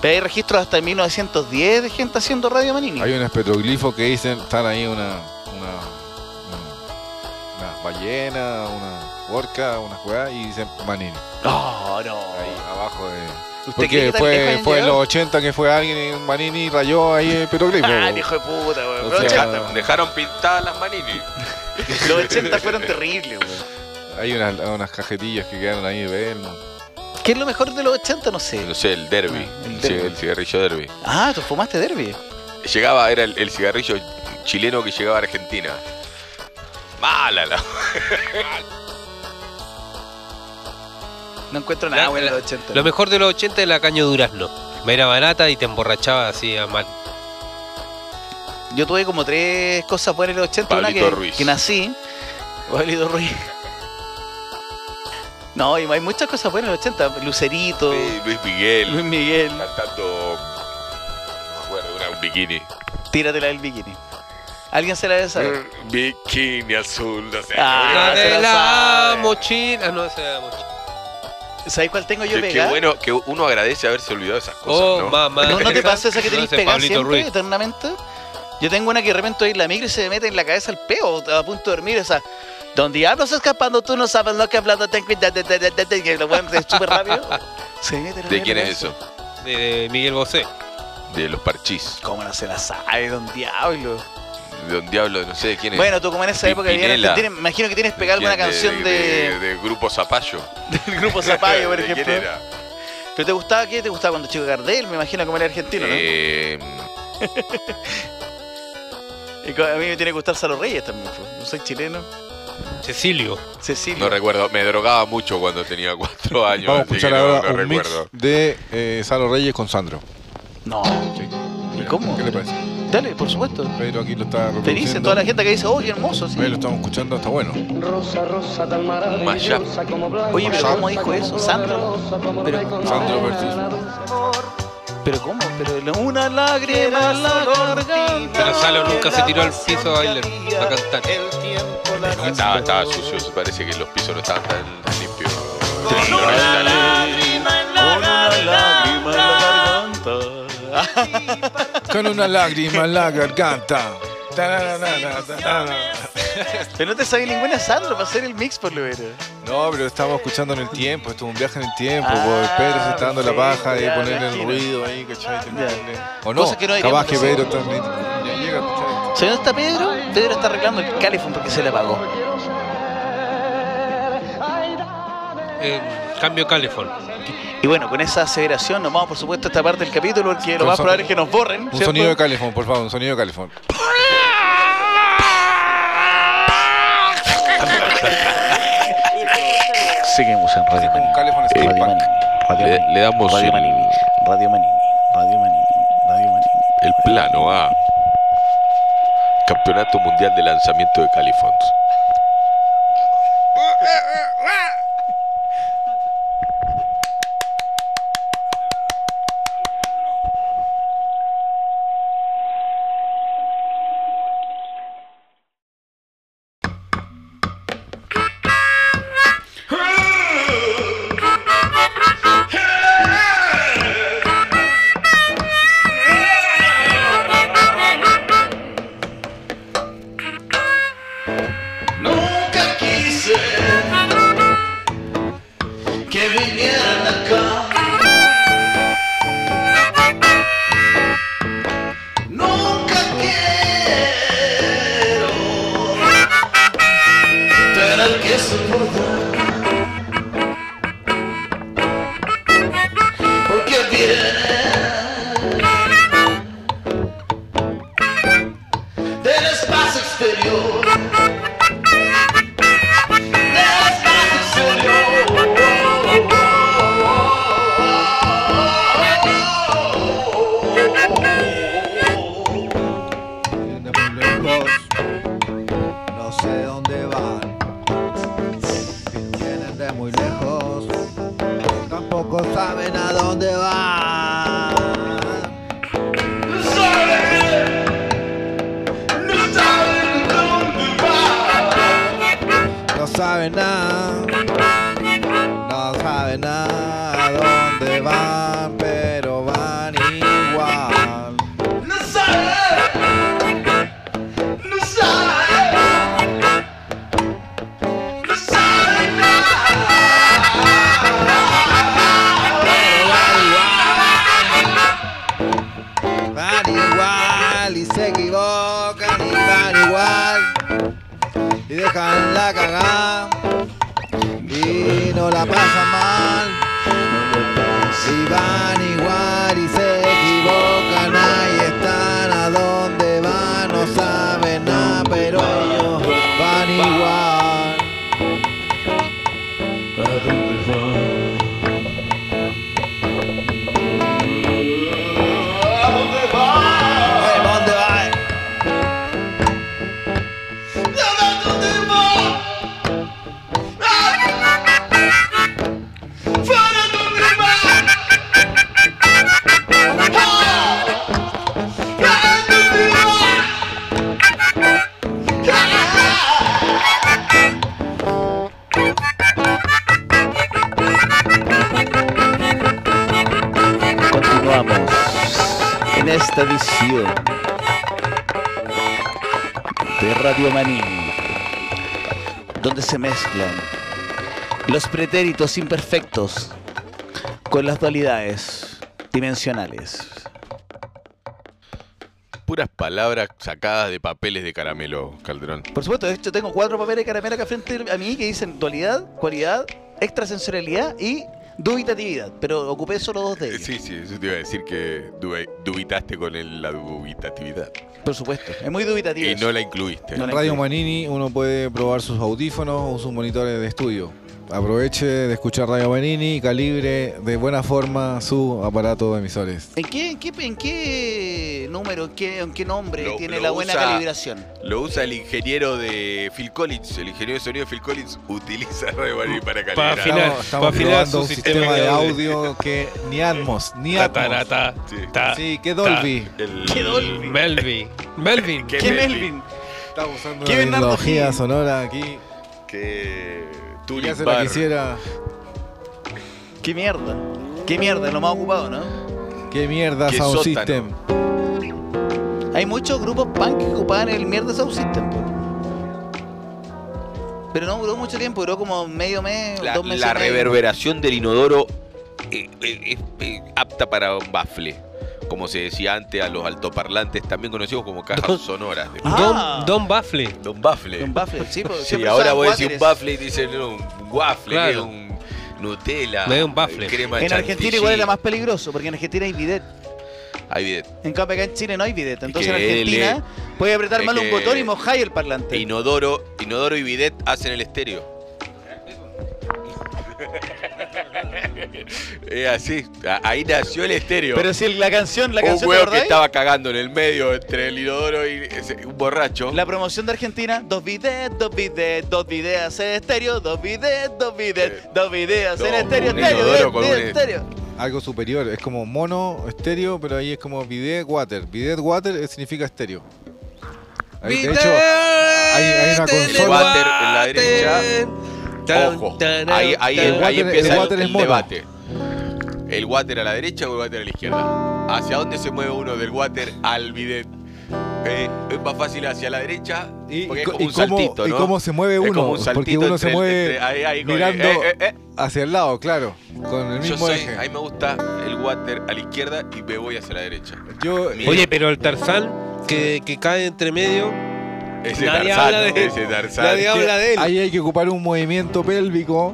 Pero hay registros hasta en 1910 de gente haciendo radio Manini. Hay unos petroglifos que dicen, están ahí una, una, una, una ballena, una orca, una juega y dicen Manini. No, no. Ahí abajo de... ¿Usted cree Porque fue, fue en los llegado? 80 que fue alguien en Manini y rayó ahí el petroglifo. Ah, hijo de puta, weón. O Los sea, 80, Dejaron pintadas las Manini. <laughs> los 80 fueron terribles, weón. Hay unas, unas cajetillas que quedaron ahí de él. ¿Qué es lo mejor de los 80? No sé. No sé, el derby. Ah, el derby. el cigarrillo derby. Ah, tú fumaste derby. Llegaba, era el, el cigarrillo chileno que llegaba a Argentina. Mala la. <laughs> No encuentro nada bueno en la- los 80. Lo mejor de los 80 es la caña durazno. Era barata y te emborrachaba así a mal. Yo tuve como tres cosas buenas en los 80. Una Pablito que, Ruiz. que nací. Pablito Ruiz. No, y hay muchas cosas buenas en los 80. Lucerito, Sí, Luis Miguel. Luis Miguel. Cantando. No me acuerdo, un bikini. Tíratela del bikini. ¿Alguien se la debe saber? Bikini azul, no sé. Ah, La se de la mochila. Ah, no, esa era la mochila. ¿Sabes cuál tengo yo Qué, qué pegada? bueno que uno agradece haberse olvidado de esas cosas, Oh, ¿no? mamá. ¿No, no te pasa esa que ese pegada siempre, Ruiz. eternamente? Yo tengo una que de repente la migra y se me mete en la cabeza el peo a punto de dormir. O sea, Don Diablos escapando, tú no sabes lo que hablando, ten cuidado, que lo es súper rápido. Se me mete la ¿De quién en es eso? De, de Miguel Bosé. De los parchís. ¿Cómo no se la sabe, Don Diablo? De un diablo, no sé de quién es. Bueno, tú como en esa época. Argentina, me imagino que tienes pegada alguna ¿Quién? canción de, de, de Grupo Zapallo. <laughs> del grupo <laughs> Zapallo, por ¿De quién ejemplo. era? ¿Pero te gustaba qué? ¿Te gustaba cuando chico Gardel? Me imagino como era argentino, ¿no? Eh, <laughs> a mí me tiene que gustar Salo Reyes también, pues. no soy chileno. Cecilio. Cecilio. no recuerdo, me drogaba mucho cuando tenía cuatro años. Vamos a escuchar no- ahora no un mix recuerdo. de eh, Salo Reyes con Sandro. No. Sí. ¿Y cómo? ¿Qué le parece? Dale, por supuesto. Pedro aquí lo está reproduciendo. Felices toda la gente que dice, oh, qué hermoso. sí. Ahí lo estamos escuchando, está bueno. Un mashup. Oye, pero ¿cómo dijo eso? Sandra. Pero, Sandro versus. pero ¿cómo? Pero una lágrima la garganta. Pero Salo nunca se tiró al piso a bailar, a cantar. Estaba, estaba sucio, parece que los pisos no estaban tan, tan limpios. Con una lágrima en la garganta. Pero no te sabía ninguna Sandra para hacer el mix por lo menos. No, pero estamos escuchando en el tiempo, esto es un viaje en el tiempo, Ah, Pedro se está dando la paja y ponerle el ruido ahí, ¿cachai? O no, que no capaz que Pedro también ya llega, ¿cachai? ¿Sabes dónde está Pedro? Pedro está arreglando el califón porque se le apagó. Eh, cambio Californ. Y bueno, con esa aseveración nos vamos por supuesto a esta parte del capítulo porque lo más son- probable es que nos borren. Un ¿cierto? sonido de califón, por favor, un sonido de califón. Seguimos en Radio Un Manini. califón Radio steampunk. Manini. Radio Le, Manini. le damos Radio el, Manini. Radio Manini. Radio Manini. Radio Manini. el plano a Campeonato Mundial de Lanzamiento de Califons. Pretéritos imperfectos con las dualidades dimensionales. Puras palabras sacadas de papeles de caramelo, Calderón. Por supuesto, de hecho tengo cuatro papeles de caramelo acá frente a mí que dicen dualidad, cualidad, extrasensorialidad y dubitatividad, pero ocupé solo dos de Eh, ellos. Sí, sí, eso te iba a decir que dubi- dubitaste con el- la dubitatividad. Por supuesto, es muy dubitativo. Y eso. no la incluiste. No En la Radio incluí. Manini uno puede probar sus audífonos o sus monitores de estudio aproveche de escuchar Radio Manini y calibre de buena forma su aparato de emisores. ¿En qué, en qué, en qué número, en qué, en qué nombre Lo- tiene lo la buena usa- calibración? Lo usa el ingeniero de Phil Collins. El ingeniero de sonido de Phil Collins utiliza Radio Manini para Para calibrar. afinar. Estamos, estamos para afinar probando su un sistema sistema de audio. que ni Atmos, ni Atmos. Tatarata, Sí. ta, Sí, que Dolby. El- ¿Qué Dolby? Melvin. Melvin. <laughs> ¿Qué ¿Qué Melvin? Melvin? Estamos usando ¿Qué una tecnología sonora aquí. Que Turing Ya se la Bar. quisiera. ¿Qué mierda? ¿Qué mierda? Lo más ocupado, ¿no? Qué mierda Qué Sound sótano. System. Hay muchos grupos punk que ocupaban el mierda Sound System. po. Pero no duró mucho tiempo, duró como medio mes, La, dos meses. la y medio. reverberación del inodoro eh, eh, es eh, apta para un bafle. Como se decía antes a los altoparlantes, también conocidos como cajas Don- sonoras. de- Ah. Don, Don Baffle. Don Bafle. <laughs> Un baffle, sí, Sí, ahora a decir un bafle y dicen no, un waffle, Claro. es un Nutella. Me da un baffle. crema En Argentina chantilly. igual era más peligroso, porque en Argentina hay bidet. Hay bidet. En cambio acá en Chile no hay bidet. Entonces en Argentina él puede apretar es mal un botón y mojáis el parlante. Inodoro, inodoro y bidet hacen el estéreo. <laughs> es así, ahí nació el estéreo. Pero si la canción, la un canción, ¿te huevo que estaba cagando en el medio entre el inodoro y ese- un borracho. La promoción de Argentina, dos bidets, dos bidets, dos bidets en estéreo, dos bidets, dos bidets, Eh, dos bidets en estéreo, un estéreo, estéreo, con un- estéreo, estéreo. Algo superior. Es como mono, estéreo, pero ahí es como bidet water. Bidet water eh, significa estéreo. Ahí, de hecho, hay, hay una consola. water en la derecha. Ojo, ahí, ahí. El ahí water- empieza el water debate. ¿El water a la derecha o el water a la izquierda? ¿Hacia dónde se mueve uno del water al bidet? Eh, es más fácil hacia la derecha Y, porque y es co- como y un cómo, saltito, y cómo se mueve Es uno. como un porque uno se mueve entre- ahí- ahí con- mirando eh, eh, eh. hacia el lado, claro. Con el Yo mismo soy, eje. a mí me gusta el water a la izquierda y me voy hacia la derecha. Yo. Oye, pero el Tarzán que, que cae entre medio, Ese Nadie Tarzán, habla de- ese Tarzán. nadie habla de él. ahí hay que ocupar un movimiento pélvico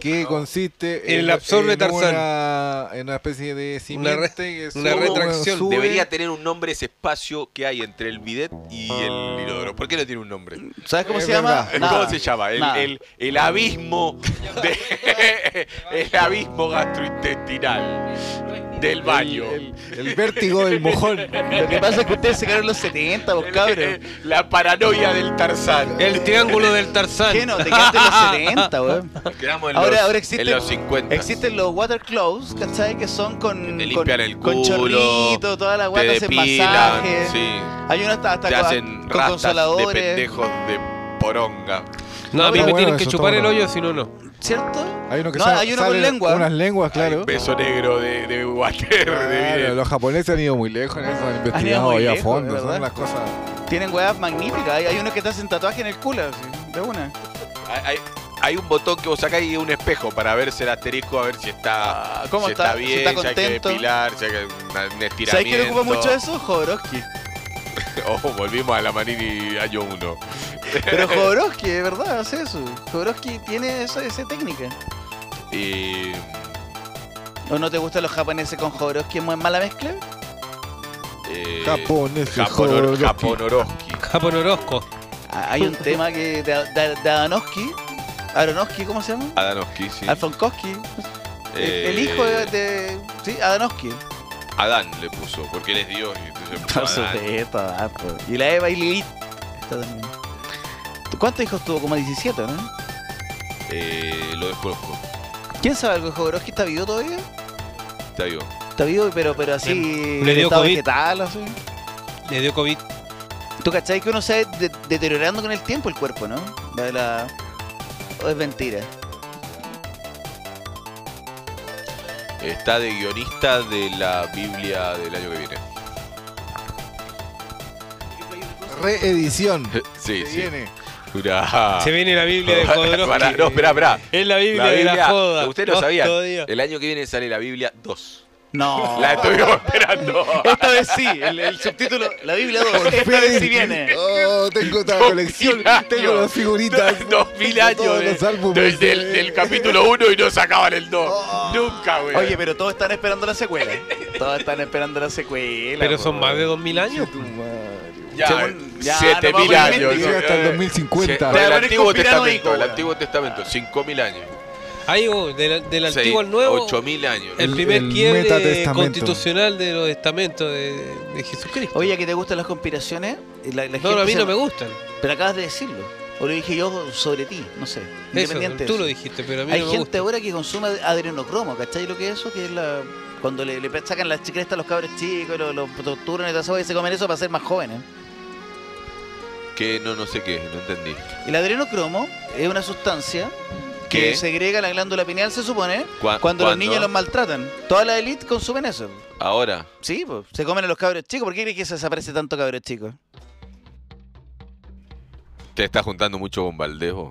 que consiste El absorbe en Tarzán. una, en una especie de Una re- una retracción. sube. Debería tener un nombre ese espacio que hay entre el bidet y el inodoro. ¿Por qué no tiene un nombre? ¿Sabes cómo Es se llama? Nada. ¿Cómo se llama? El, el- el abismo de- <laughs> el abismo gastrointestinal del baño. El, el vértigo del mojón. Lo que pasa es que ustedes se quedaron en los 70, vos cabros. La paranoia del Tarzán. el triángulo del Tarzán. ¿Qué no? Te quedaste en los 70, weón. <laughs> Quedamos en Ahora, existen, en los 50. existen los water clothes, ¿cachai? Que son con, Te con, el con culo, chorrito, toda la guata, hacen masajes. sí. Hay uno hasta, hasta Te con, hacen con de pendejos de poronga. No, a mí me bueno tienen que chupar el hoyo, si no, no. ¿Cierto? Hay uno que No, hay uno con lengua. Unas lenguas, claro. Hay beso negro de, de water. Claro, los japoneses han ido muy lejos en eso, han ido investigado muy ahí a fondo, ¿verdad? son las cosas. Tienen weas magníficas. Hay, hay uno que te hacen tatuaje en el culo, así, de una. Hay, hay- hay un botón que vos sacás y un espejo para verse el asterisco, a ver si está, Ah, ¿cómo si está? está Si bien, está si hay que contento. depilar, si hay que una- un estiramiento. ¿Sabes quién ocupa mucho eso? Jodorowsky. <laughs> Ojo, volvimos a la Manini año 1. Pero <laughs> Jodorowsky, de verdad, hace eso. Jodorowsky tiene esa, esa técnica. Y ¿O no te gustan los japoneses con Jodorowsky? ¿Es muy mala mezcla? eh, Japoneses, Japonor-. Japonorowski. Ah, Hay un tema que de, de. Aronofsky, ¿cómo se llama? Adanowski, sí. Alfonkowski. El, Eh, el hijo de, de- Sí, Adanowski. Adán le puso, porque él es Dios. Y entonces puso Por Adán. supuesto. Y la Eva y Lilith. Está también. ¿Tú ¿Cuántos hijos tuvo? Como 17, ¿no? Eh, lo desconozco. ¿Quién sabe algo de Jodorowsky? ¿Está vivo todavía? Está vivo. Está vivo, pero, pero así. Le dio COVID. vegetal, así. Le dio COVID. ¿Tú cachai que uno se va de- deteriorando con el tiempo el cuerpo, no? La, la- ¿O es mentira? Está de guionista de la Biblia del año que viene. Reedición. <laughs> Sí, Se sí. viene. Se viene la Biblia de <laughs> Pará, Jodorowsky. no, espera, espera. Es la Biblia, La de la joda. Usted no sabía. todavía. El año que viene sale la Biblia 2. No. La estuvimos esperando. Esta vez sí, el, el subtítulo, la Biblia 2. Esta vez sí viene. Oh, tengo toda la Dos colección. mil años. Tengo las figuritas. Dos mil años todos de- los álbumes de- del, de- del capítulo 1 y no sacaban el 2. Nunca, güey. Oye, pero todos están esperando la secuela. Todos están esperando la secuela. Pero po. son más de 2000 años. Tu madre. ya, ya, 7000 no, años. Llega hasta el Eh, 2050. sí, Te voy a El Antiguo Testamento, el. Antiguo Testamento, 5000 años. Ahí, oh, del, del Seis- antiguo al nuevo. 8000 años. El El- primer el quiebre constitucional de los estamentos de, de Jesucristo. Oye, ¿que te gustan las conspiraciones? Y la- la no, gente a mí no me gustan. Pero acabas de decirlo. O lo dije yo sobre ti, no sé. Eso, Independiente de tú eso. lo dijiste, pero a mí Hay no me gente gusta. ahora que consume adrenocromo, ¿cachai lo que es eso? Que es la... Cuando le, le sacan las chicrestas a los cabros chicos, y los, los torturan y todo eso, y se comen eso para ser más jóvenes. Que no, no sé qué, no entendí. El adrenocromo es una sustancia que segrega la glándula pineal, se supone, ¿Cuá- cuando los niños los maltratan. Toda la élite consumen eso. Ahora, Sí, pues, se comen a los cabros chicos. ¿Por qué crees que se desaparece tanto cabros chicos? te estás juntando mucho con Valdejo.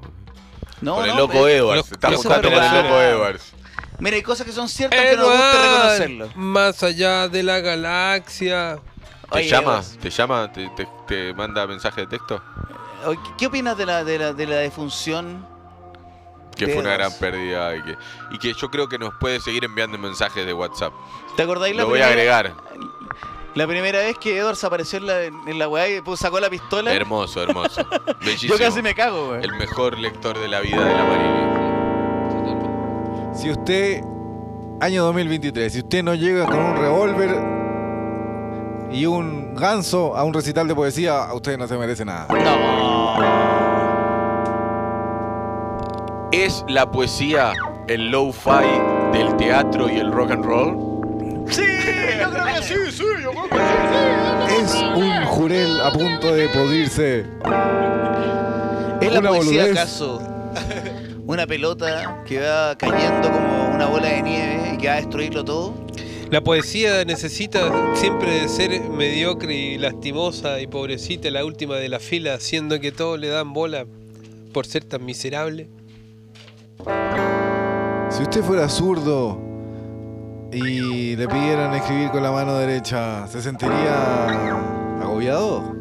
No, con el no, loco eh, Edwards. Te estás los juntando con el loco Edwards. Mira, hay cosas que son ciertas que nos gusta reconocerlo. Más allá de la galaxia. ¿Te Oye, llama? Edwards, ¿Te llama? ¿Te, te, te manda mensaje de texto? ¿Qué opinas de la, de la, de la defunción? Que fue una gran pérdida y que, y que yo creo que nos puede seguir enviando mensajes de WhatsApp. ¿Te acordáis la Lo voy a agregar. La primera vez que Edwards apareció en la, en la weá y pues, sacó la pistola, Hermoso, hermoso. <laughs> Bellísimo. yo casi me cago, weón. El mejor lector de la vida de la Marini. Si usted, año 2023, si usted no llega con un revólver y un ganso a un recital de poesía, a usted no se merece nada. ¿Es la poesía el low-fi del teatro y el rock and roll? Sí, yo creo que sí, sí, yo creo que Es un jurel a punto de podrirse. ¿Es la Una poesía boludez. acaso <laughs> una pelota que va cayendo como una bola de nieve y que va a destruirlo todo? La poesía necesita siempre de ser mediocre y lastimosa y pobrecita, la última de la fila, haciendo que todos le dan bola por ser tan miserable. Si usted fuera zurdo y le pidieran escribir con la mano derecha, ¿se sentiría agobiado?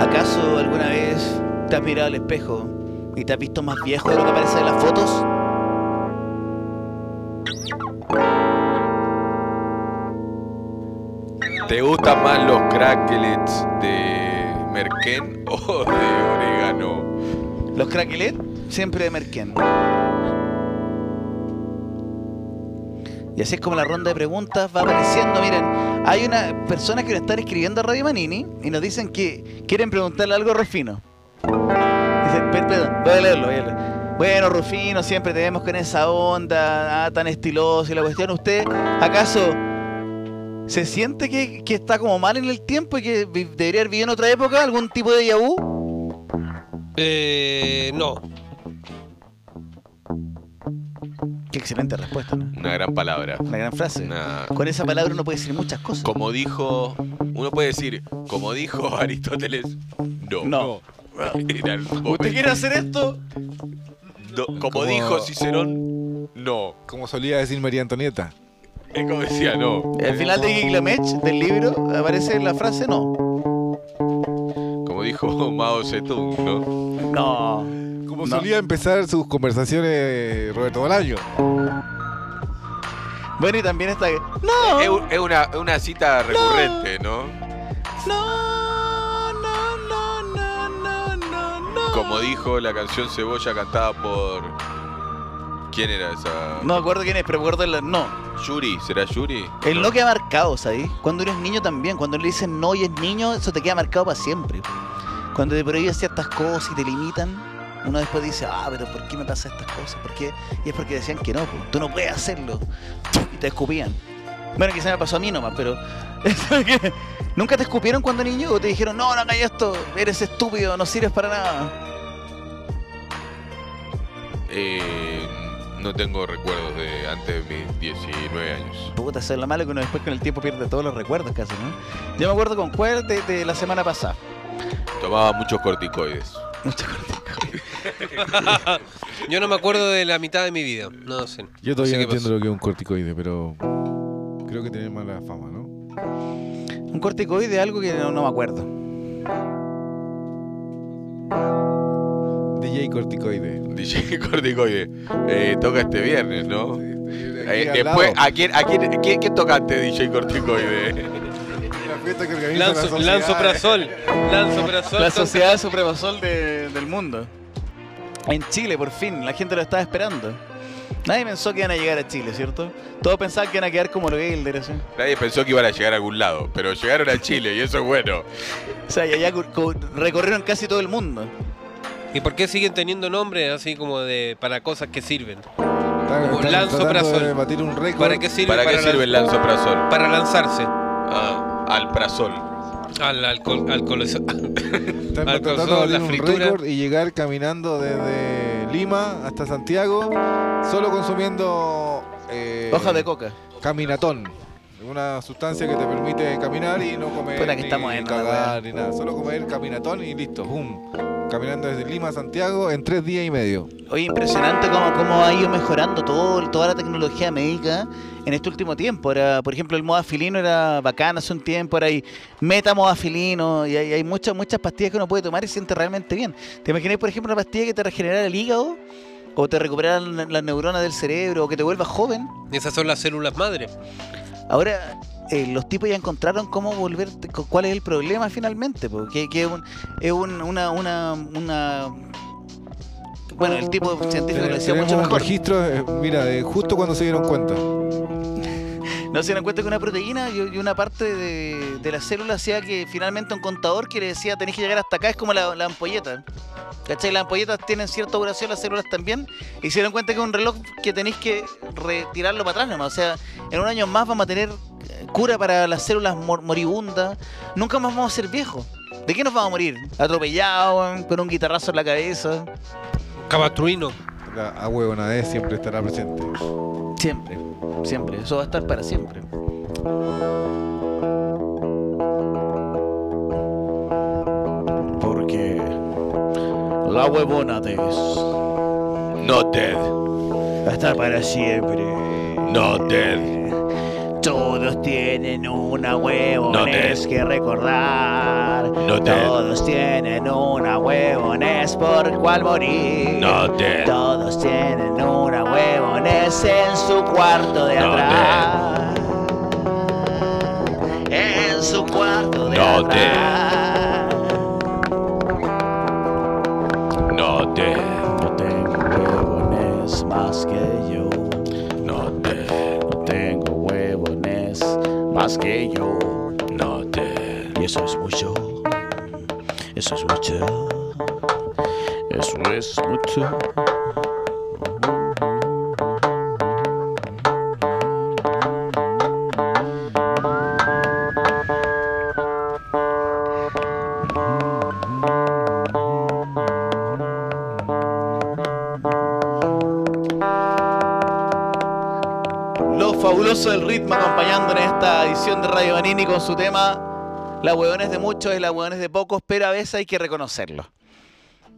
¿Acaso alguna vez te has mirado al espejo y te has visto más viejo de lo que aparece en las fotos? ¿Te gustan más los cracklets de Merken o de orégano? Los craquelet siempre de Merken. Y así es como la ronda de preguntas va apareciendo. Miren, hay unas personas que nos están escribiendo a Radio Manini y nos dicen que quieren preguntarle algo a Rufino. Dicen, "Per- perdón, voy a leerlo, voy a leerlo. Bueno, Rufino, siempre te vemos con esa onda ah, tan estilosa y la cuestión. ¿Usted acaso se siente que, que está como mal en el tiempo y que vi- debería haber vivido en otra época? ¿Algún tipo de yahoo? Eh, no. Qué excelente respuesta, ¿no? Una gran palabra. Una gran frase. Una- Con esa palabra uno puede decir muchas cosas. Como dijo, uno puede decir, como dijo <laughs> Aristóteles, no. No. Era el ¿Usted quiere hacer esto? No, como, Como- dijo Cicerón, no. Como solía decir María Antonieta. <laughs> Es como decía, no. Al final de Gilgamesh, del libro, aparece la frase no. Como dijo <laughs> Mao Zedong, ¿no? No. Como No. solía empezar sus conversaciones Roberto Bolaño. Bueno, y también está... No. Es, un- es una, es una cita recurrente, ¿no? No, no, no, no, no, no, no. Como dijo la canción Cebolla cantada por... ¿Quién era esa? No me acuerdo quién es, pero me acuerdo el no. Yuri, ¿será Yuri? El no queda marcado, ¿sabes? Cuando uno es niño también. Cuando le dicen no y es niño, eso te queda marcado para siempre. Cuando te prohíben ciertas cosas y te limitan, uno después dice, ah, pero ¿por qué me pasa estas cosas? ¿Por qué? Y es porque decían que no, pues, tú no puedes hacerlo. Y te escupían. Bueno, quizá me pasó a mí nomás, pero... <laughs> ¿Nunca te escupieron cuando niño o te dijeron, no, no hagas esto, eres estúpido, no sirves para nada? Eh, no tengo recuerdos de antes de mis 19 años. Puta, eso es lo malo que uno después con el tiempo pierde todos los recuerdos casi, ¿no? Yo me acuerdo con cuál de, de la semana pasada. Tomaba muchos corticoides. Mucho cortico. <laughs> Yo no me acuerdo de la mitad de mi vida. No sé. Yo todavía no entiendo lo que es un corticoide, pero creo que tiene mala fama, ¿no? Un corticoide de algo que no, no me acuerdo. DJ corticoide. DJ corticoide. Eh, toca este viernes, ¿no? Eh, Aquí al después. ¿a quién, a quién, quién, quién tocaste, DJ corticoide? <laughs> La fiesta que organiza la Lanzo, sociedad. Lanzoprazol. Lanzoprazol. La sociedad supremazol de- del mundo. En Chile, por fin. La gente lo estaba esperando. Nadie pensó que iban a llegar a Chile, ¿cierto? Todos pensaban que iban a quedar como los Gelder, así. Nadie pensó que iban a llegar a algún lado, pero llegaron a Chile y eso es bueno. O sea, ya, ya recorrieron casi todo el mundo. ¿Y por qué siguen teniendo nombres así como de para cosas que sirven? Están, Como están Lanzoprazol. tratando de batir un récord. ¿Para qué sirve? ¿Para qué sirve el lan- lanzoprazol? Para lanzarse Ah, alprazol. al alcohol, alcohol <laughs> Están alcohol, tratando de batir la un récord y llegar caminando desde Lima hasta Santiago solo consumiendo eh, Hoja de coca. caminatón. Una sustancia que te permite caminar y no comer que ni estamos en cagar ni nada. Solo comer caminatón y listo. ¡Pum! Caminando desde Lima a Santiago en tres días y medio. Oye, impresionante cómo, cómo ha ido mejorando todo, toda la tecnología médica en este último tiempo. Era, por ejemplo, el modafilino era bacán hace un tiempo, ahora hay metamodafilino y hay, hay muchas, muchas pastillas que uno puede tomar y se siente realmente bien. ¿Te imaginas, por ejemplo, una pastilla que te regenerara el hígado? O te recuperara la- las neuronas del cerebro, o que te vuelva joven. Esas son las células madre. Ahora, eh, los tipos ya encontraron cómo volver, cu- cuál es el problema finalmente, porque que es, un- es un- una, una, una... Bueno, el tipo científico lo decía Tenemos mucho mejor. registro, eh, mira, de justo cuando se dieron cuenta. No se dieron cuenta que una proteína y y una parte de, de la célula hacía que finalmente un contador que le decía tenés que llegar hasta acá es como la, la ampolleta. ¿Cachai? Las ampolletas tienen cierta duración, las células también. Y se dieron cuenta que es un reloj que tenéis que retirarlo para atrás nomás. O sea, en un año más vamos a tener eh, cura para las células mor- moribundas. Nunca más vamos a ser viejos. ¿De qué nos vamos a morir? Atropellados, con un guitarrazo en la cabeza. Cabatruino. La ahuevonadez siempre estará presente. Siempre, siempre. Eso va a estar para siempre. Porque la huevonadez Not dead. está para siempre. Not dead. Todos tienen una No huevonez te- que recordar. No te- Todos tienen una huevonez por cual morir. Dead. Todos tienen una huevonez en su cuarto de No atrás. En su cuarto de No te- atrás. Not dead. No tengo huevones más que yo. Más que yo. Not dead. Y eso es mucho. Eso es mucho. Eso es mucho. Acompañando en esta edición de Radio Banini con su tema La huevones de muchos y la huevones de pocos, pero a veces hay que reconocerlo.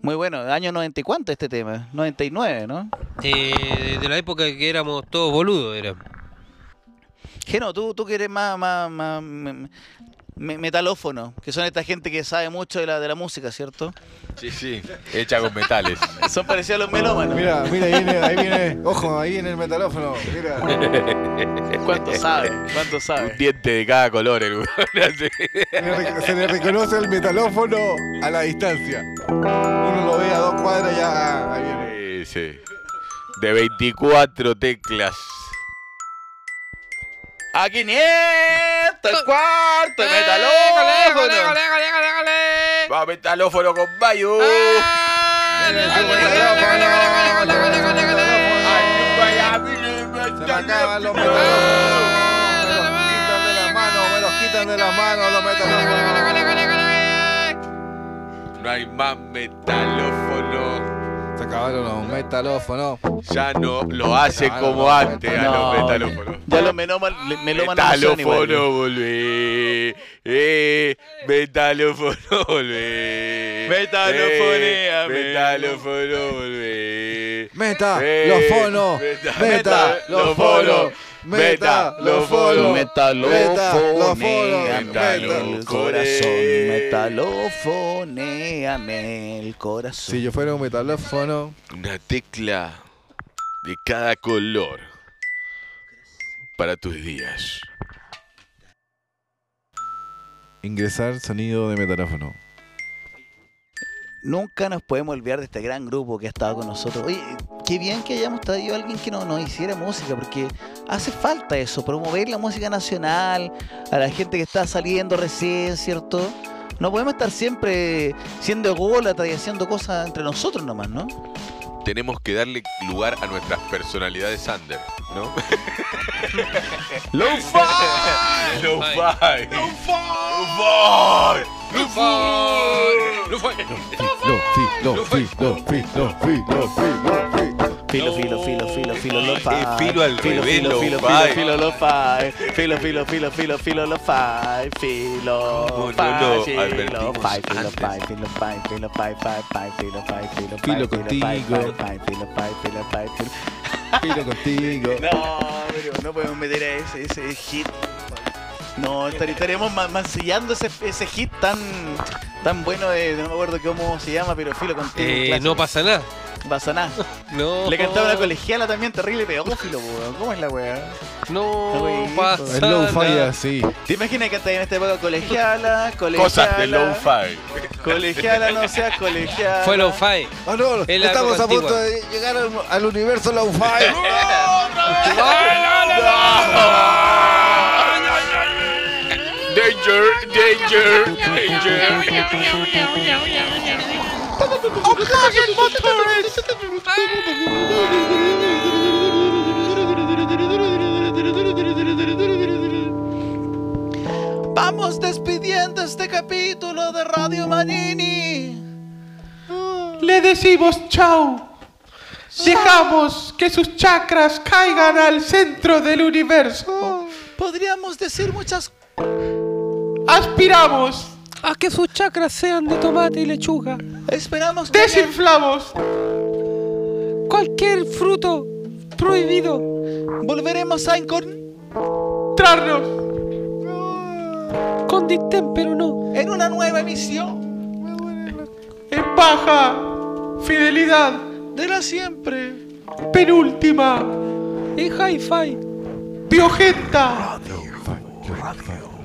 Muy bueno, año 90 y cuánto este tema? 99, ¿no? Eh, de la época que éramos todos boludos, era. Geno, tú, tú que eres más, más, más me- me- metalófono, que son esta gente que sabe mucho de la, de la música, ¿cierto? Sí, sí. Hecha con metales. Son parecidos a los melómanos. Mira, mira, ahí viene, ahí viene, ojo, ahí viene el metalófono. Mira. ¿Cuánto sabe? ¿Cuánto Un sabe? diente de cada color, el weón. <laughs> Se le rec- Se le reconoce el metalófono a la distancia. Uno lo ve a dos cuadras ya. ah, Ahí viene. Sí, sí. De 24 teclas. ¡A 500! ¡El cuarto! ¡El metalófono! Va metalófono con Bayo. Se me acaban los. Me los quitan de las manos, me los quitan de las manos los metalófonos. No hay más metalófono. Se acabaron los metalófonos. Ya no lo hace como no, antes a No, los metalófonos. Ya los melómanos. Metalófono volvé. Eh, metalófono volvé. Metalofonéame. Eh, metalófono volvé. Meta, Eh, los fonos. meta- Meta, los fonos. Meta, los fonos. Metalofonéame Meta, el corazón. Metalofonéame el corazón. Si yo fuera un metalófono, Una tecla de cada color para tus días. ingresar sonido de metaráfono. Nunca nos podemos olvidar de este gran grupo que ha estado con nosotros. Oye, qué bien que hayamos traído a alguien que no- nos hiciera música, porque hace falta eso, promover la música nacional, a la gente que está saliendo recién, ¿cierto? No podemos estar siempre siendo ególatras y haciendo cosas entre nosotros nomás, ¿no? Tenemos que darle lugar a nuestras personalidades under, ¿no? Filo, filo, filo, filo, filo, lo fi. Eh, filo al filo, filo, lo filo, fi. filo, filo, lo fi. Filo, filo, filo, filo, filo, lo fi. Filo, ¿Cómo no fi, lo filo, fi, filo, fi, filo, fi, filo, fi, fi, fi, filo, fi, filo, fi, Filo fi, contigo. fi, filo, fi, filo, fi, filo. Filo contigo. <laughs> No, pero no podemos meter ese, ese hit. No, estar- estaríamos ma- mancillando ese, ese hit tan, tan bueno de, no me acuerdo cómo se llama, pero filo contigo. Eh, no pasa nada. pasa nada. <laughs> No. Le cantaba una colegiala también terrible pedófilo, weón. ¿Cómo es la weá? No pasa El low fi nada. así. ¿Te imaginas que en esta época colegiala, colegiala? <laughs> Cosas de lo-fi. Colegiala, no seas colegiala. Fue lo fi. Ah, no, estamos a punto de llegar al, al universo Low-Fi. <laughs> Danger, danger, danger. Vamos despidiendo este capítulo de Radio Manini. Le decimos chao. Dejamos que sus chakras caigan al centro del universo. Podríamos decir muchas Aspiramos, A que sus chakras sean de tomate y lechuga. Esperamos que desinflamos, Cualquier fruto prohibido. volveremos a encontrarnos trarnos. Con distémpero no. en una nueva emisión En baja fidelidad, de la siempre. penúltima, Y hi-fi. biogenta.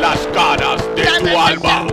las caras de tu alma.